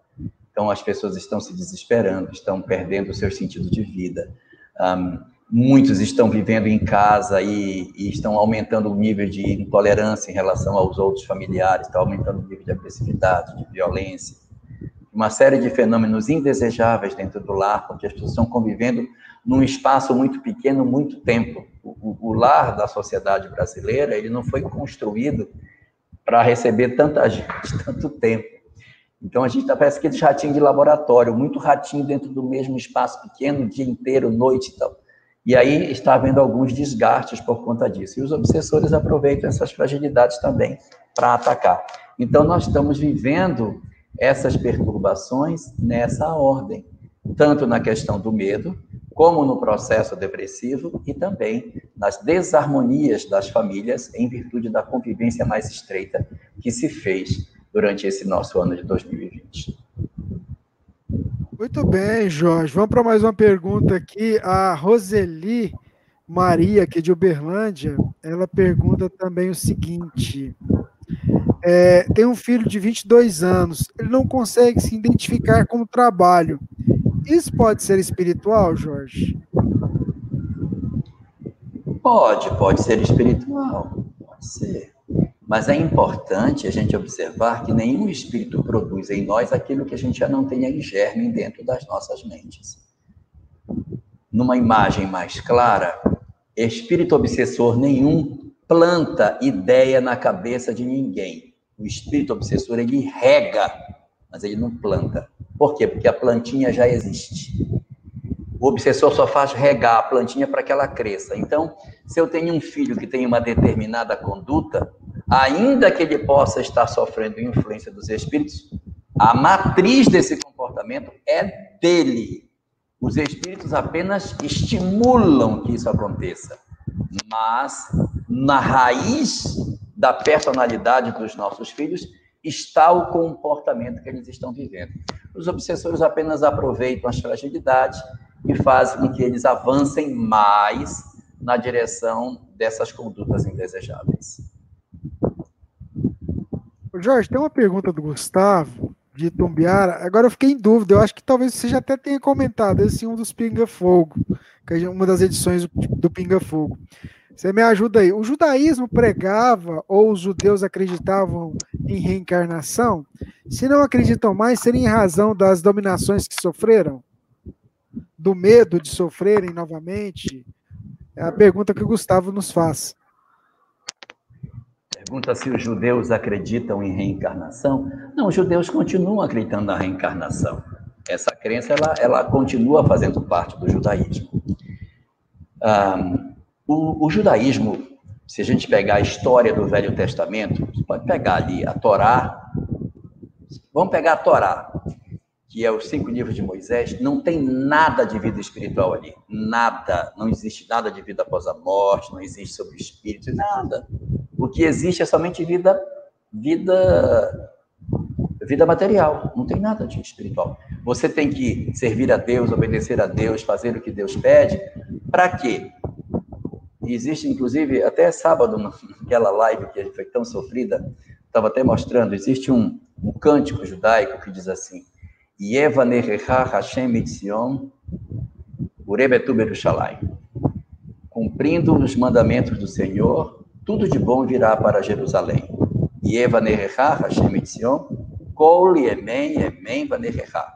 Então, as pessoas estão se desesperando, estão perdendo o seu sentido de vida. Um, muitos estão vivendo em casa e, e, estão aumentando o nível de intolerância em relação aos outros familiares, está aumentando o nível de agressividade, de violência. Uma série de fenômenos indesejáveis dentro do lar, porque as pessoas estão convivendo num espaço muito pequeno, muito tempo. O, o, lar da sociedade brasileira, ele não foi construído para receber tanta gente tanto tempo. Então a gente tá, parece aqueles ratinhos de laboratório, muito ratinho dentro do mesmo espaço pequeno, dia inteiro, noite e tal. E aí está havendo alguns desgastes por conta disso. E os obsessores aproveitam essas fragilidades também para atacar. Então nós estamos vivendo essas perturbações nessa ordem, tanto na questão do medo, como no processo depressivo e também nas desarmonias das famílias em virtude da convivência mais estreita que se fez durante esse nosso ano de 2020. Muito bem, Jorge. Vamos para mais uma pergunta aqui. A Roseli Maria, aqui de Uberlândia, ela pergunta também o seguinte: é, tem um filho de 22 anos, ele não consegue se identificar com o trabalho. Isso pode ser espiritual, Jorge? Pode, pode ser espiritual, pode ser. Mas é importante a gente observar que nenhum espírito produz em nós aquilo que a gente já não tenha em germe dentro das nossas mentes. Numa imagem mais clara, espírito obsessor nenhum planta ideia na cabeça de ninguém. O espírito obsessor ele rega, mas ele não planta. Por quê? Porque a plantinha já existe. O obsessor só faz regar a plantinha para que ela cresça. Então, se eu tenho um filho que tem uma determinada conduta, ainda que ele possa estar sofrendo influência dos espíritos, a matriz desse comportamento é dele. Os espíritos apenas estimulam que isso aconteça, mas na raiz da personalidade dos nossos filhos está o comportamento que eles estão vivendo. Os obsessores apenas aproveitam as fragilidades e fazem com que eles avancem mais na direção dessas condutas indesejáveis. Jorge, tem uma pergunta do Gustavo, de Tumbiara. Agora eu fiquei em dúvida, eu acho que talvez você já até tenha comentado esse um dos Pinga Fogo, que é uma das edições do Pinga Fogo. Você me ajuda aí. O judaísmo pregava ou os judeus acreditavam em reencarnação? Se não acreditam mais, seria em razão das dominações que sofreram? Do medo de sofrerem novamente? É a pergunta que o Gustavo nos faz. Pergunta se os judeus acreditam em reencarnação. Não, os judeus continuam acreditando na reencarnação. Essa crença ela, ela continua fazendo parte do judaísmo. O, o, judaísmo, se a gente pegar a história do Velho Testamento, pode pegar ali a Torá. Vamos pegar a Torá, que é os cinco livros de Moisés. Não tem nada de vida espiritual ali. Nada. Não existe nada de vida após a morte, não existe sobre o espírito, nada. O que existe é somente vida, vida, vida material. Não tem nada de espiritual. Você tem que servir a Deus, obedecer a Deus, fazer o que Deus pede. Para quê? Existe, inclusive, até sábado, naquela live que foi tão sofrida, estava até mostrando, existe um, um cântico judaico que diz assim: Yeva nerecha Hashem mitzion urebetu berushalai. Cumprindo os mandamentos do Senhor, tudo de bom virá para Jerusalém. Yeva nerecha Hashem mitzion kol yemen yemen vanerecha.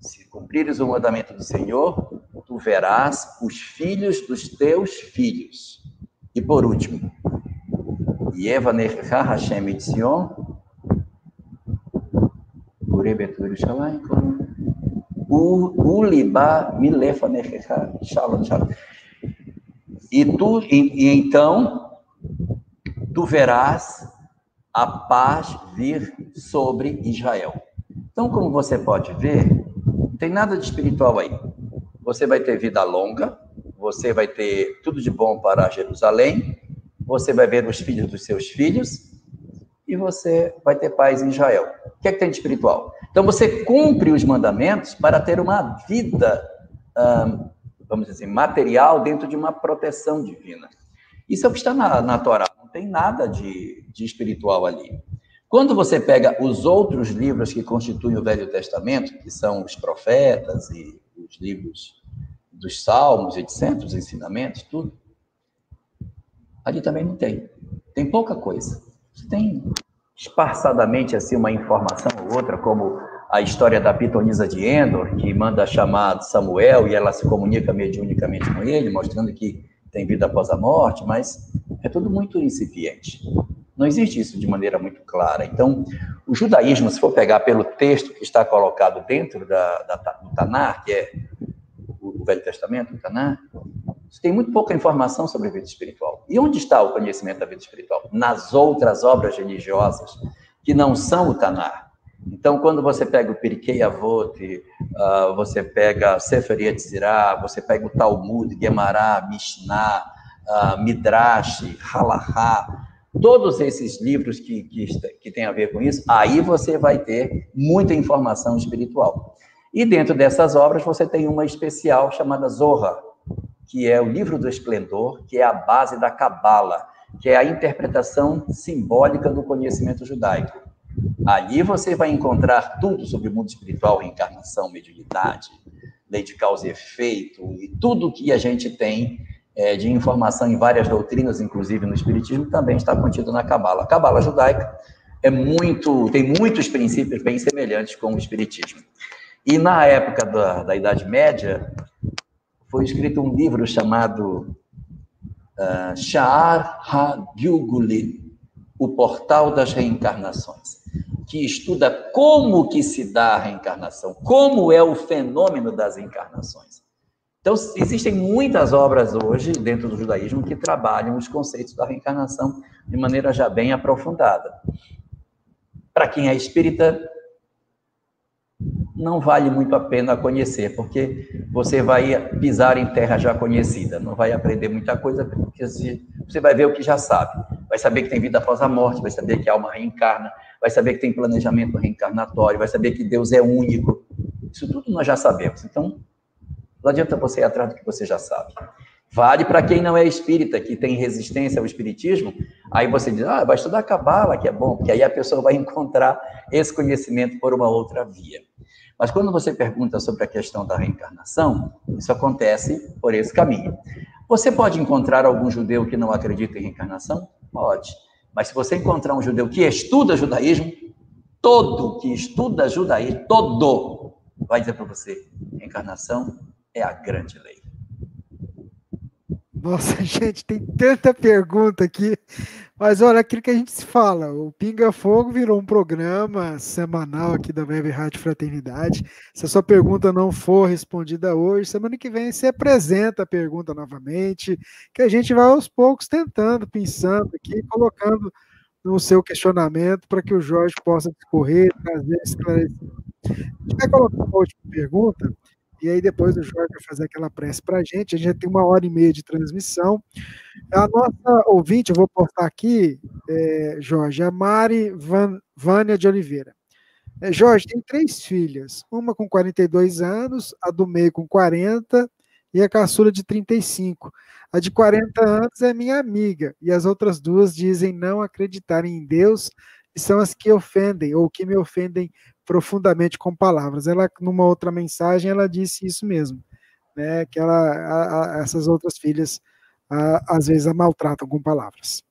Se cumprires o mandamento do Senhor, tu verás os filhos dos teus filhos. E por último, Yeva Necha Hashem Etzion, Urebetur Shalai, Uliba Milefa Necha Shalom Shalom. E tu, e, e então, tu verás a paz vir sobre Israel. Então, como você pode ver, não tem nada de espiritual aí. Você vai ter vida longa, você vai ter tudo de bom para Jerusalém, você vai ver os filhos dos seus filhos e você vai ter paz em Israel. O que é que tem de espiritual? Então você cumpre os mandamentos para ter uma vida, vamos dizer assim, material dentro de uma proteção divina. Isso é o que está na, na Torá, não tem nada de, de espiritual ali. Quando você pega os outros livros que constituem o Velho Testamento, que são os profetas e os livros dos Salmos, etc., os ensinamentos, tudo, ali também não tem. Tem pouca coisa. Tem esparçadamente assim uma informação ou outra, como a história da pitonisa de Endor, que manda chamar Samuel e ela se comunica mediunicamente com ele, mostrando que tem vida após a morte, mas é tudo muito incipiente. Não existe isso de maneira muito clara. Então, o judaísmo, se for pegar pelo texto que está colocado dentro da, da, do Tanar, que é o Velho Testamento, o Tanar, você tem muito pouca informação sobre a vida espiritual. E onde está o conhecimento da vida espiritual? Nas outras obras religiosas que não são o Tanar. Então, quando você pega o Pirkei Avot, uh, você pega Sefer Yetzirah, você pega o Talmud, Gemara, Mishnah, uh, Midrash, Halachá, todos esses livros que, que, que têm a ver com isso, aí você vai ter muita informação espiritual. E dentro dessas obras você tem uma especial chamada Zohar, que é o livro do esplendor, que é a base da Cabala, que é a interpretação simbólica do conhecimento judaico. Ali você vai encontrar tudo sobre o mundo espiritual, reencarnação, mediunidade, lei de causa e efeito, e tudo que a gente tem é, de informação em várias doutrinas, inclusive no Espiritismo, também está contido na Cabala. A Cabala judaica é muito, tem muitos princípios bem semelhantes com o Espiritismo. E na época da, da Idade Média, foi escrito um livro chamado uh, Sha'ar ha-Gyugulin, o Portal das Reencarnações, que estuda como que se dá a reencarnação, como é o fenômeno das encarnações. Então, existem muitas obras hoje dentro do judaísmo que trabalham os conceitos da reencarnação de maneira já bem aprofundada. Para quem é espírita, não vale muito a pena conhecer, porque você vai pisar em terra já conhecida, não vai aprender muita coisa, porque você vai ver o que já sabe. Vai saber que tem vida após a morte, vai saber que a alma reencarna, vai saber que tem planejamento reencarnatório, vai saber que Deus é único. Isso tudo nós já sabemos. Então, não adianta você ir atrás do que você já sabe. Vale para quem não é espírita, que tem resistência ao espiritismo, aí você diz, ah, vai estudar cabala, que é bom, porque aí a pessoa vai encontrar esse conhecimento por uma outra via. Mas quando você pergunta sobre a questão da reencarnação, isso acontece por esse caminho. Você pode encontrar algum judeu que não acredita em reencarnação? Pode. Mas se você encontrar um judeu que estuda judaísmo, todo que estuda judaísmo, todo, vai dizer para você: reencarnação é a grande lei. Nossa, gente, tem tanta pergunta aqui. Mas olha, aquilo que a gente se fala, o Pinga Fogo virou um programa semanal aqui da Web Rádio Fraternidade. Se a sua pergunta não for respondida hoje, semana que vem você apresenta a pergunta novamente, que a gente vai aos poucos tentando, pensando aqui, colocando no seu questionamento para que o Jorge possa discorrer, trazer esclarecimento. A gente vai colocar uma última pergunta e aí depois o Jorge vai fazer aquela prece para a gente. A gente já tem uma hora e meia de transmissão. A nossa ouvinte, eu vou postar aqui, é, Jorge, a Mari Van, Vânia de Oliveira. É, Jorge tem três filhas, uma com 42 anos, a do meio com 40 e a caçula de 35. A de 40 anos é minha amiga e as outras duas dizem não acreditarem em Deus e são as que ofendem ou que me ofendem profundamente com palavras. Ela, numa outra mensagem, ela disse isso mesmo, né? Que ela, a, a, essas outras filhas, a, às vezes, a maltratam com palavras.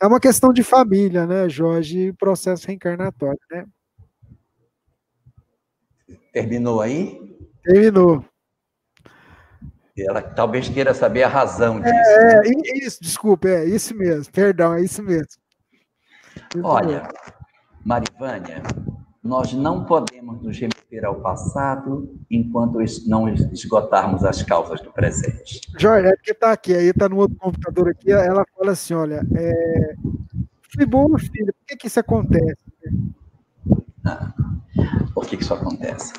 É uma questão de família, né, Jorge? Processo reencarnatório, né? Terminou aí? Terminou. Ela talvez queira saber a razão é, disso. É, né? isso, desculpa, é isso mesmo, perdão, é isso mesmo. Olha, Marivânia, nós não podemos nos remeter ao passado enquanto não esgotarmos as causas do presente. Jorge, é porque está aqui, aí está no outro computador aqui, ela fala assim, olha, é... fui boa, filho, por que, que isso acontece? Ah, por que, que isso acontece?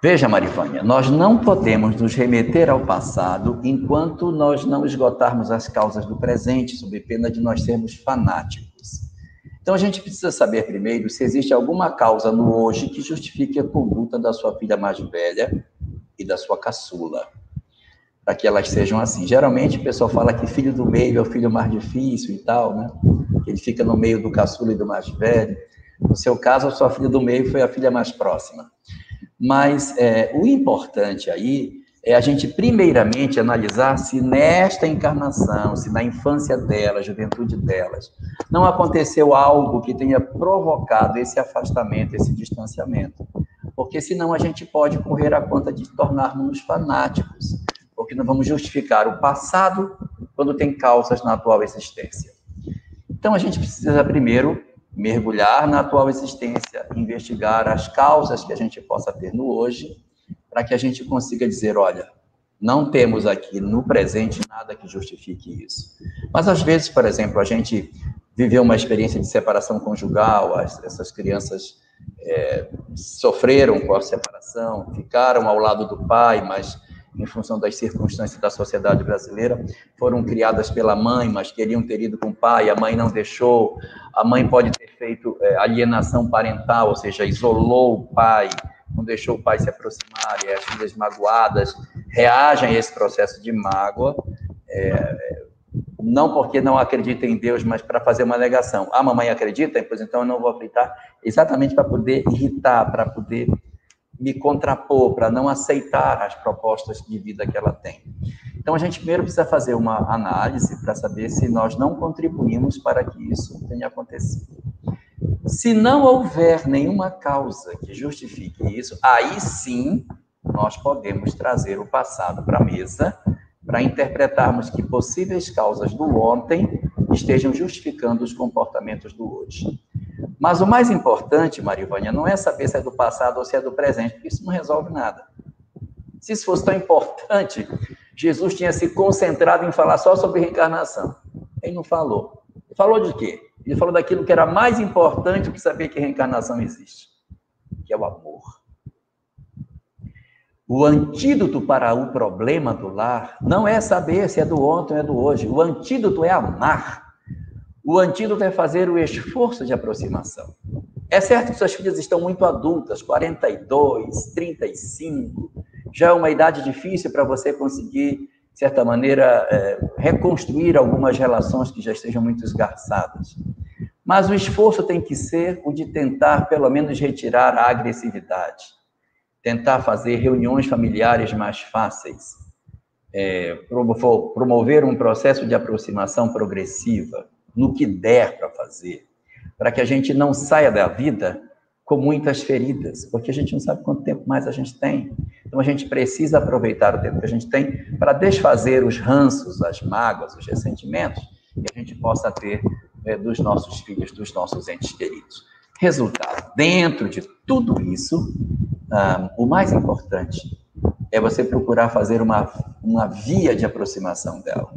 Veja, Marivânia, nós não podemos nos remeter ao passado enquanto nós não esgotarmos as causas do presente, sob pena de nós sermos fanáticos. Então a gente precisa saber primeiro se existe alguma causa no hoje que justifique a conduta da sua filha mais velha e da sua caçula, para que elas sejam assim. Geralmente o pessoal fala que filho do meio é o filho mais difícil e tal, né? Ele fica no meio do caçula e do mais velho. No seu caso, a sua filha do meio foi a filha mais próxima. Mas é, o importante aí é a gente, primeiramente, analisar se nesta encarnação, se na infância delas, juventude delas, não aconteceu algo que tenha provocado esse afastamento, esse distanciamento. Porque senão a gente pode correr a conta de tornarmos fanáticos, porque não vamos justificar o passado quando tem causas na atual existência. Então a gente precisa primeiro mergulhar na atual existência, investigar as causas que a gente possa ter no hoje, para que a gente consiga dizer, olha, não temos aqui no presente nada que justifique isso. Mas às vezes, por exemplo, a gente viveu uma experiência de separação conjugal, as, essas crianças é, sofreram com a separação, ficaram ao lado do pai, mas em função das circunstâncias da sociedade brasileira, foram criadas pela mãe, mas queriam ter ido com o pai, a mãe não deixou, a mãe pode ter feito é, alienação parental, ou seja, isolou o pai, não deixou o pai se aproximar, e as filhas magoadas reagem a esse processo de mágoa, é, não porque não acredita em Deus, mas para fazer uma negação. A mamãe acredita, pois então eu não vou acreditar, exatamente para poder irritar, para poder me contrapor, para não aceitar as propostas de vida que ela tem. Então a gente primeiro precisa fazer uma análise para saber se nós não contribuímos para que isso tenha acontecido. Se não houver nenhuma causa que justifique isso, aí sim nós podemos trazer o passado para a mesa para interpretarmos que possíveis causas do ontem estejam justificando os comportamentos do hoje. Mas o mais importante, Marivânia, não é saber se é do passado ou se é do presente, porque isso não resolve nada. Se isso fosse tão importante, Jesus tinha se concentrado em falar só sobre reencarnação. Ele não falou. Falou de quê? Ele falou daquilo que era mais importante que saber que reencarnação existe, que é o amor. O antídoto para o problema do lar não é saber se é do ontem ou é do hoje. O antídoto é amar. O antídoto é fazer o esforço de aproximação. É certo que suas filhas estão muito adultas, 42, 35, já é uma idade difícil para você conseguir de certa maneira, é, reconstruir algumas relações que já estejam muito esgarçadas. Mas o esforço tem que ser o de tentar, pelo menos, retirar a agressividade, tentar fazer reuniões familiares mais fáceis, é, promover um processo de aproximação progressiva, no que der para fazer, para que a gente não saia da vida com muitas feridas, porque a gente não sabe quanto tempo mais a gente tem. Então a gente precisa aproveitar o tempo que a gente tem para desfazer os ranços, as mágoas, os ressentimentos que a gente possa ter é, dos nossos filhos, dos nossos entes queridos. Resultado: dentro de tudo isso, o mais importante é você procurar fazer uma, uma via de aproximação dela.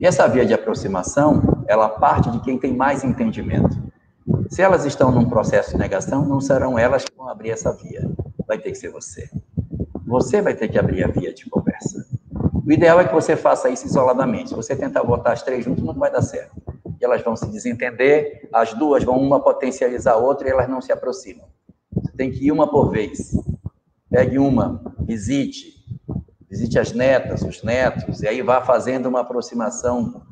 E essa via de aproximação, ela parte de quem tem mais entendimento. Se elas estão num processo de negação, não serão elas que vão abrir essa via. Vai ter que ser você. Você vai ter que abrir a via de conversa. O ideal é que você faça isso isoladamente. Se você tentar botar as três juntas, não vai dar certo. E elas vão se desentender, as duas vão uma potencializar a outra e elas não se aproximam. tem que ir uma por vez. Pegue uma, visite, visite as netas, os netos, e aí vá fazendo uma aproximação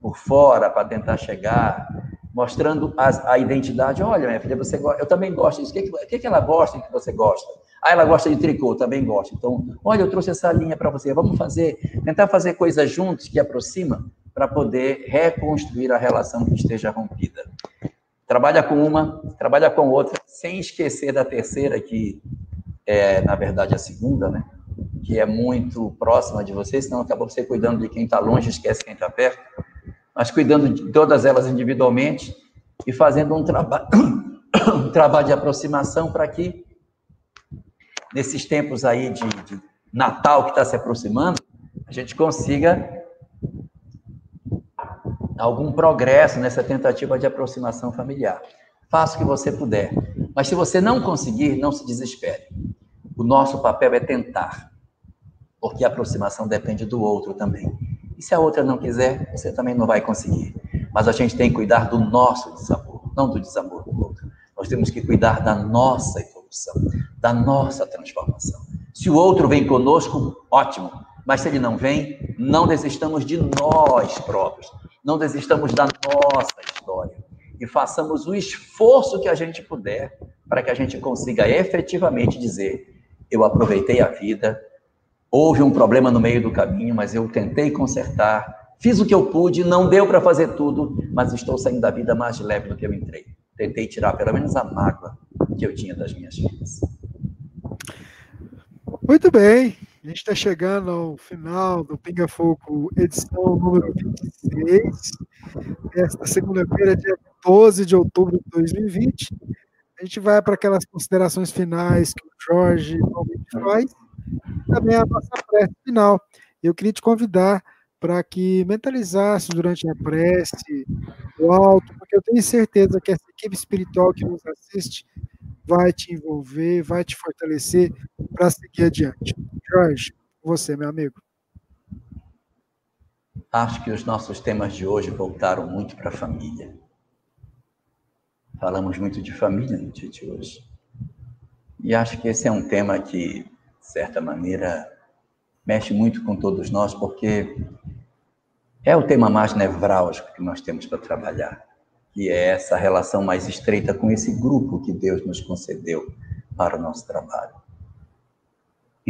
por fora para tentar chegar, mostrando a, a, identidade. Olha, minha filha, você gosta, eu também gosto disso. O que, que, que ela gosta que você gosta? Ah, ela gosta de tricô, também gosta. Então, olha, eu trouxe essa linha para você. Vamos fazer, tentar fazer coisas juntos que aproxima para poder reconstruir a relação que esteja rompida. Trabalha com uma, trabalha com outra, sem esquecer da terceira, que é, na verdade, a segunda, né? Que é muito próxima de você, senão acaba você cuidando de quem está longe, esquece quem está perto. Mas cuidando de todas elas individualmente e fazendo um, traba um trabalho de aproximação para que nesses tempos aí de, de Natal que está se aproximando, a gente consiga algum progresso nessa tentativa de aproximação familiar. Faça o que você puder. Mas se você não conseguir, não se desespere. O nosso papel é tentar, porque a aproximação depende do outro também. E se a outra não quiser, você também não vai conseguir. Mas a gente tem que cuidar do nosso desamor, não do desamor do outro. Nós temos que cuidar da nossa evolução, da nossa transformação. Se o outro vem conosco, ótimo. Mas se ele não vem, não desistamos de nós próprios. Não desistamos da nossa história. E façamos o esforço que a gente puder para que a gente consiga efetivamente dizer: eu aproveitei a vida, houve um problema no meio do caminho, mas eu tentei consertar, fiz o que eu pude, não deu para fazer tudo, mas estou saindo da vida mais leve do que eu entrei. Tentei tirar pelo menos a mágoa que eu tinha das minhas filhas. Muito bem, a gente está chegando ao final do Pinga Fogo, edição número 26, esta segunda-feira, dia 12 de outubro de 2020. A gente vai para aquelas considerações finais que o Jorge normalmente faz, e também a nossa prece final. Eu queria te convidar para que mentalizasse durante a prece o alto, porque eu tenho certeza que essa equipe espiritual que nos assiste vai te envolver, vai te fortalecer para seguir adiante. Jorge, você, meu amigo. Acho que os nossos temas de hoje voltaram muito para a família. Falamos muito de família no dia de hoje. E acho que esse é um tema que, de certa maneira, mexe muito com todos nós, porque é o tema mais nevrálgico que nós temos para trabalhar que é essa relação mais estreita com esse grupo que Deus nos concedeu para o nosso trabalho.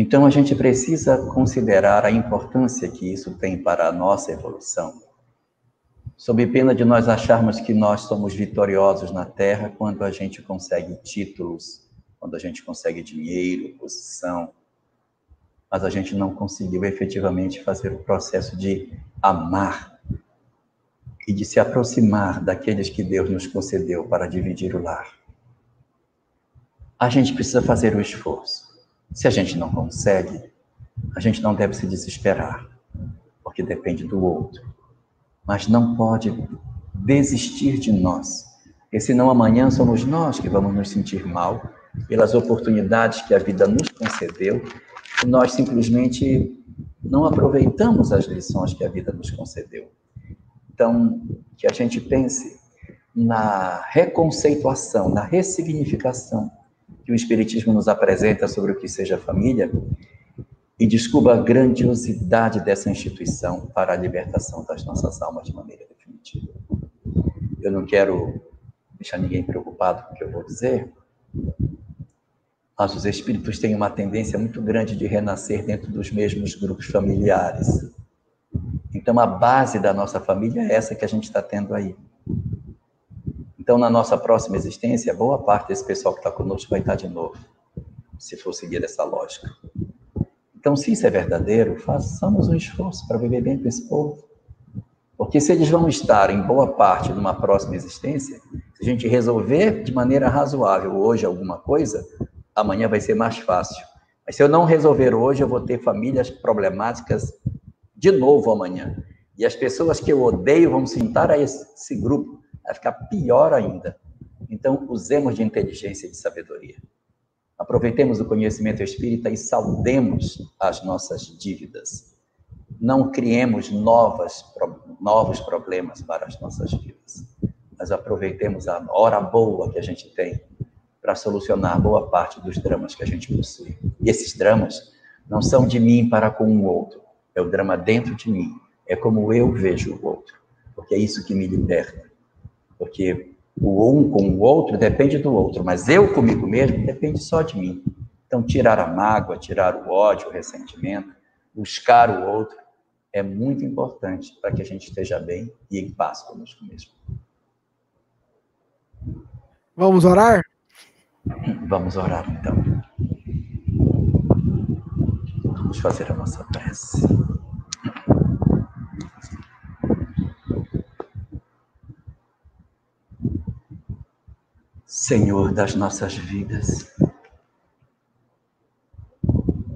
Então a gente precisa considerar a importância que isso tem para a nossa evolução. Sob pena de nós acharmos que nós somos vitoriosos na Terra quando a gente consegue títulos, quando a gente consegue dinheiro, posição, mas a gente não conseguiu efetivamente fazer o processo de amar e de se aproximar daqueles que Deus nos concedeu para dividir o lar. A gente precisa fazer o esforço. Se a gente não consegue, a gente não deve se desesperar, porque depende do outro. Mas não pode desistir de nós, porque senão amanhã somos nós que vamos nos sentir mal pelas oportunidades que a vida nos concedeu e nós simplesmente não aproveitamos as lições que a vida nos concedeu. Então, que a gente pense na reconceituação, na ressignificação que o Espiritismo nos apresenta sobre o que seja família e descubra a grandiosidade dessa instituição para a libertação das nossas almas de maneira definitiva. Eu não quero deixar ninguém preocupado com o que eu vou dizer, mas os espíritos têm uma tendência muito grande de renascer dentro dos mesmos grupos familiares. Então, a base da nossa família é essa que a gente está tendo aí. Então, na nossa próxima existência, boa parte desse pessoal que está conosco vai estar de novo, se for seguir essa lógica. Então, se isso é verdadeiro, façamos um esforço para viver bem com esse povo. Porque se eles vão estar em boa parte numa próxima existência, se a gente resolver de maneira razoável hoje alguma coisa, amanhã vai ser mais fácil. Mas se eu não resolver hoje, eu vou ter famílias problemáticas de novo amanhã. E as pessoas que eu odeio vão se juntar a esse grupo, vai ficar pior ainda. Então, usemos de inteligência e de sabedoria. Aproveitemos o conhecimento espírita e saldemos as nossas dívidas. Não criemos novas, novos problemas para as nossas vidas, mas aproveitemos a hora boa que a gente tem para solucionar boa parte dos dramas que a gente possui. E esses dramas não são de mim para com o outro, é o drama dentro de mim, é como eu vejo o outro, porque é isso que me liberta. Porque o um com o outro depende do outro, mas eu comigo mesmo depende só de mim. Então, tirar a mágoa, tirar o ódio, o ressentimento, buscar o outro, é muito importante para que a gente esteja bem e em paz conosco mesmo. Vamos orar? Vamos orar então. Vamos fazer a nossa prece. Senhor das nossas vidas,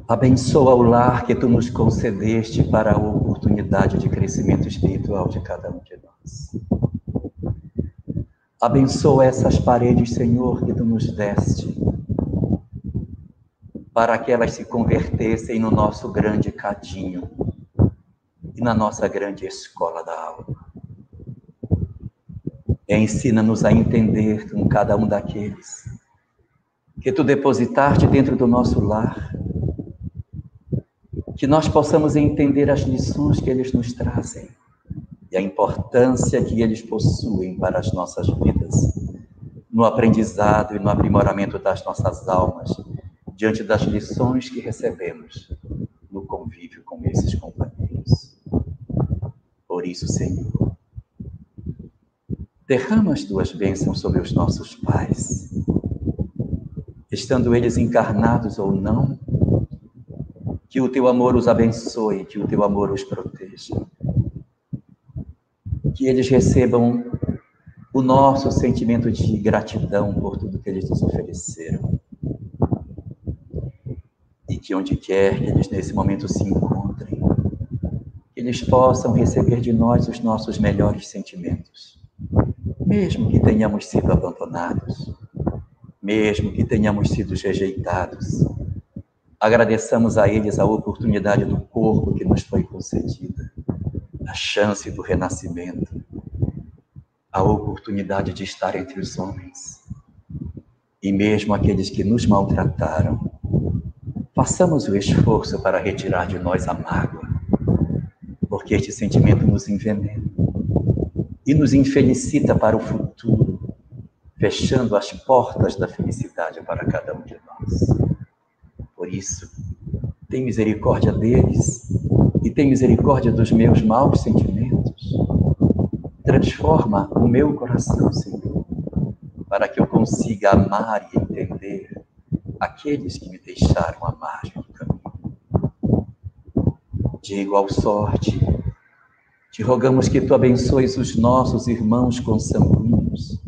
abençoa o lar que tu nos concedeste para a oportunidade de crescimento espiritual de cada um de nós. Abençoa essas paredes, Senhor, que tu nos deste, para que elas se convertessem no nosso grande cadinho e na nossa grande escola da alma. Ensina-nos a entender com cada um daqueles que tu depositaste dentro do nosso lar, que nós possamos entender as lições que eles nos trazem e a importância que eles possuem para as nossas vidas, no aprendizado e no aprimoramento das nossas almas, diante das lições que recebemos no convívio com esses companheiros. Por isso, Senhor, derrama as tuas bênçãos sobre os nossos pais, estando eles encarnados ou não, que o teu amor os abençoe, que o teu amor os proteja. Que eles recebam o nosso sentimento de gratidão por tudo que eles nos ofereceram. E que onde quer que eles nesse momento se encontrem, eles possam receber de nós os nossos melhores sentimentos, mesmo que tenhamos sido abandonados, mesmo que tenhamos sido rejeitados. Agradeçamos a eles a oportunidade do corpo que nos foi concedida a chance do renascimento, a oportunidade de estar entre os homens. E mesmo aqueles que nos maltrataram, façamos o esforço para retirar de nós a mágoa, porque este sentimento nos envenena e nos infelicita para o futuro, fechando as portas da felicidade para cada um de nós. Por isso, tem misericórdia deles e tem misericórdia dos meus maus sentimentos. Transforma o meu coração, Senhor, para que eu consiga amar e entender aqueles que me deixaram amar no caminho. De igual sorte, te rogamos que tu abençoes os nossos irmãos consanguíneos,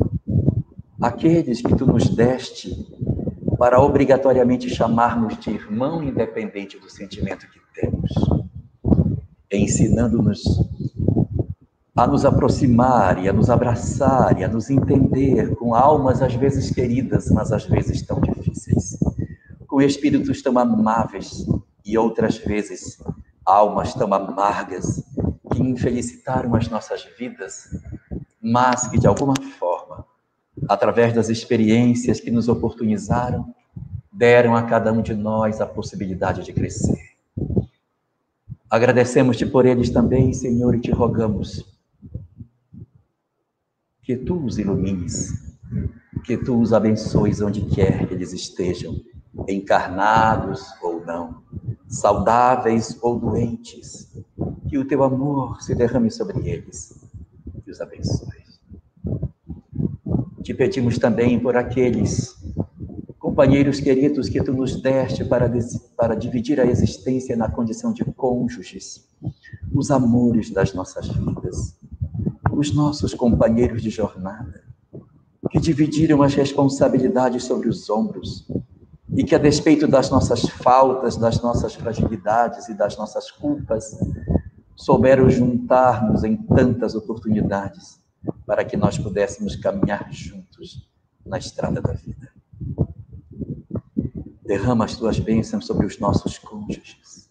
aqueles que tu nos deste para obrigatoriamente chamarmos de irmão independente do sentimento que temos ensinando-nos a nos aproximar e a nos abraçar e a nos entender com almas às vezes queridas, mas às vezes tão difíceis, com espíritos tão amáveis e outras vezes almas tão amargas que infelicitaram as nossas vidas, mas que de alguma forma, através das experiências que nos oportunizaram, deram a cada um de nós a possibilidade de crescer. Agradecemos-te por eles também, Senhor, e te rogamos que tu os ilumines, que tu os abençoes onde quer que eles estejam, encarnados ou não, saudáveis ou doentes, que o teu amor se derrame sobre eles e os abençoe. Te pedimos também por aqueles companheiros queridos que tu nos deste para, para dividir a existência na condição de cônjuges, os amores das nossas vidas, os nossos companheiros de jornada, que dividiram as responsabilidades sobre os ombros e que, a despeito das nossas faltas, das nossas fragilidades e das nossas culpas, souberam juntar-nos em tantas oportunidades para que nós pudéssemos caminhar juntos na estrada da vida. Derrama as tuas bênçãos sobre os nossos cônjuges,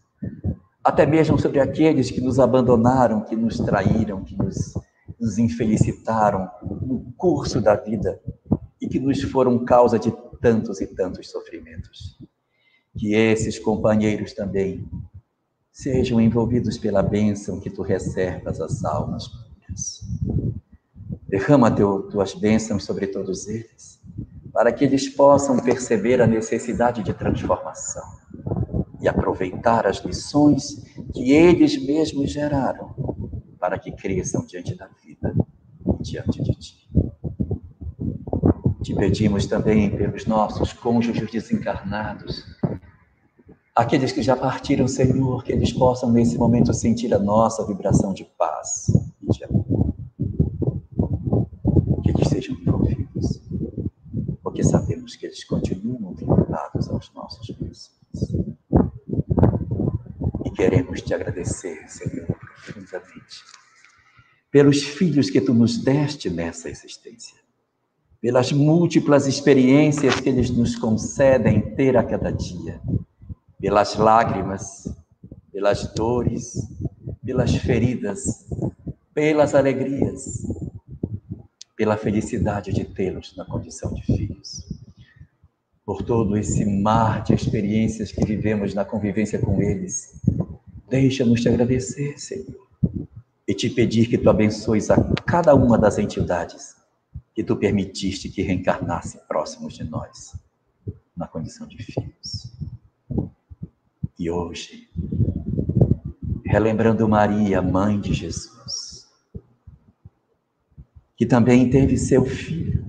até mesmo sobre aqueles que nos abandonaram, que nos traíram, que nos, nos infelicitaram no curso da vida e que nos foram causa de tantos e tantos sofrimentos. Que esses companheiros também sejam envolvidos pela bênção que tu reservas às almas. Derrama teu, tuas bênçãos sobre todos eles, para que eles possam perceber a necessidade de transformação e aproveitar as lições que eles mesmos geraram, para que cresçam diante da vida e diante de ti. Te pedimos também pelos nossos cônjuges desencarnados, aqueles que já partiram, Senhor, que eles possam nesse momento sentir a nossa vibração de paz e de amor. Que eles sejam envolvidos, porque sabemos que eles continuam vinculados aos nossos corações. E queremos te agradecer, Senhor, profundamente, pelos filhos que tu nos deste nessa existência pelas múltiplas experiências que eles nos concedem ter a cada dia, pelas lágrimas, pelas dores, pelas feridas, pelas alegrias, pela felicidade de tê-los na condição de filhos. Por todo esse mar de experiências que vivemos na convivência com eles, deixa-nos te agradecer, Senhor, e te pedir que tu abençoes a cada uma das entidades que tu permitiste que reencarnasse próximos de nós, na condição de filhos. E hoje, relembrando Maria, mãe de Jesus, que também teve seu filho,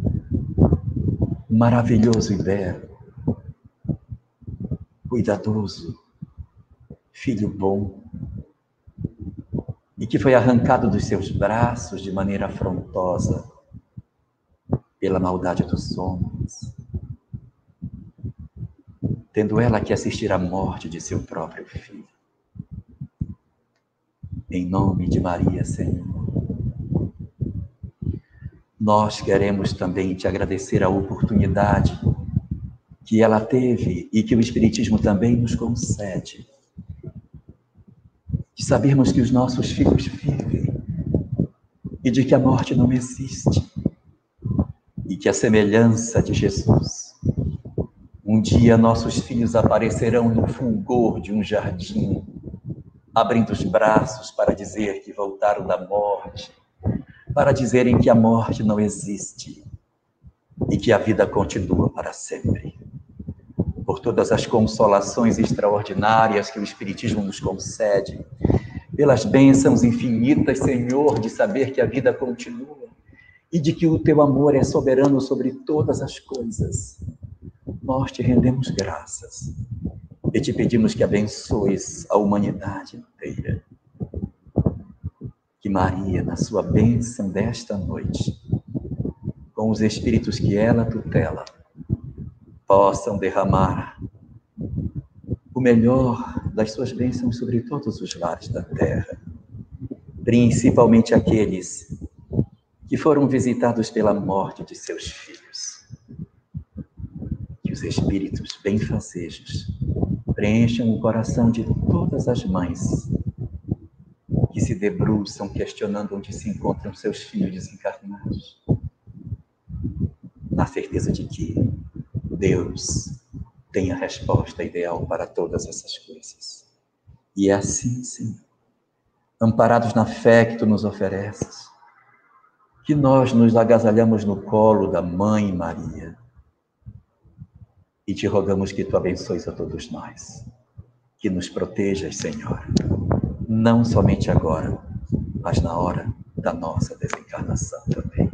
maravilhoso e belo, cuidadoso, filho bom, e que foi arrancado dos seus braços de maneira afrontosa pela maldade dos homens, tendo ela que assistir à morte de seu próprio filho. Em nome de Maria, Senhor, nós queremos também te agradecer a oportunidade que ela teve e que o Espiritismo também nos concede de sabermos que os nossos filhos vivem e de que a morte não existe e que a semelhança de Jesus, um dia nossos filhos aparecerão no fulgor de um jardim, abrindo os braços para dizer que voltaram da morte, para dizerem que a morte não existe e que a vida continua para sempre. Por todas as consolações extraordinárias que o Espiritismo nos concede, pelas bênçãos infinitas, Senhor, de saber que a vida continua e de que o teu amor é soberano sobre todas as coisas. Nós te rendemos graças e te pedimos que abençoes a humanidade inteira. Que Maria, na sua bênção desta noite, com os espíritos que ela tutela, possam derramar o melhor das suas bênçãos sobre todos os lares da terra, principalmente aqueles que foram visitados pela morte de seus filhos. Os espíritos benfazejos preencham o coração de todas as mães que se debruçam questionando onde se encontram seus filhos desencarnados, na certeza de que Deus tem a resposta ideal para todas essas coisas. E é assim, Senhor, amparados na fé que tu nos ofereces, que nós nos agasalhamos no colo da Mãe Maria e te rogamos que tu abençoes a todos nós, que nos protejas, Senhor, não somente agora, mas na hora da nossa desencarnação também.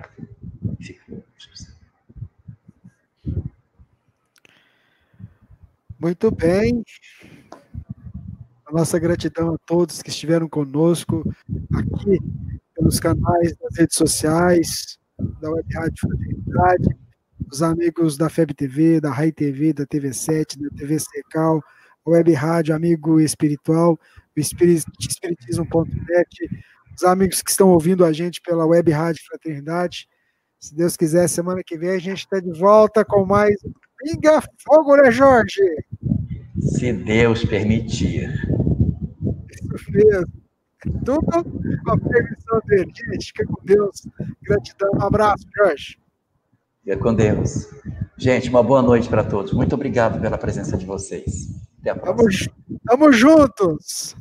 Muito bem. A nossa gratidão a todos que estiveram conosco aqui pelos canais das redes sociais, da Web Rádio Fraternidade, os amigos da FEB TV, da RAI TV, da TV7, da TV Secal, Web Rádio Amigo Espiritual, o Espiritismo.net, os amigos que estão ouvindo a gente pela Web Rádio Fraternidade. Se Deus quiser, semana que vem a gente está de volta com mais Pinga Fogo, né, Jorge? Se Deus permitir. Isso mesmo. Tudo com a permissão dele. Gente, fica com Deus. Gratidão. Um abraço, Jorge. Fica com Deus. Gente, uma boa noite para todos. Muito obrigado pela presença de vocês. Até a próxima. Tamo, tamo juntos!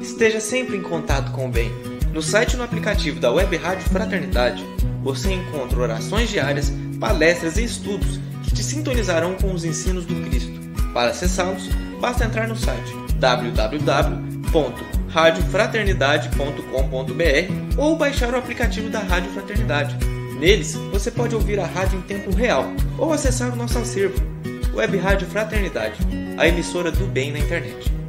Esteja sempre em contato com o bem. No site e no aplicativo da Web Rádio Fraternidade, você encontra orações diárias, palestras e estudos que te sintonizarão com os ensinos do Cristo. Para acessá-los, basta entrar no site www.radiofraternidade.com.br ou baixar o aplicativo da Rádio Fraternidade. Neles, você pode ouvir a rádio em tempo real ou acessar o nosso acervo, Web Rádio Fraternidade, a emissora do bem na internet.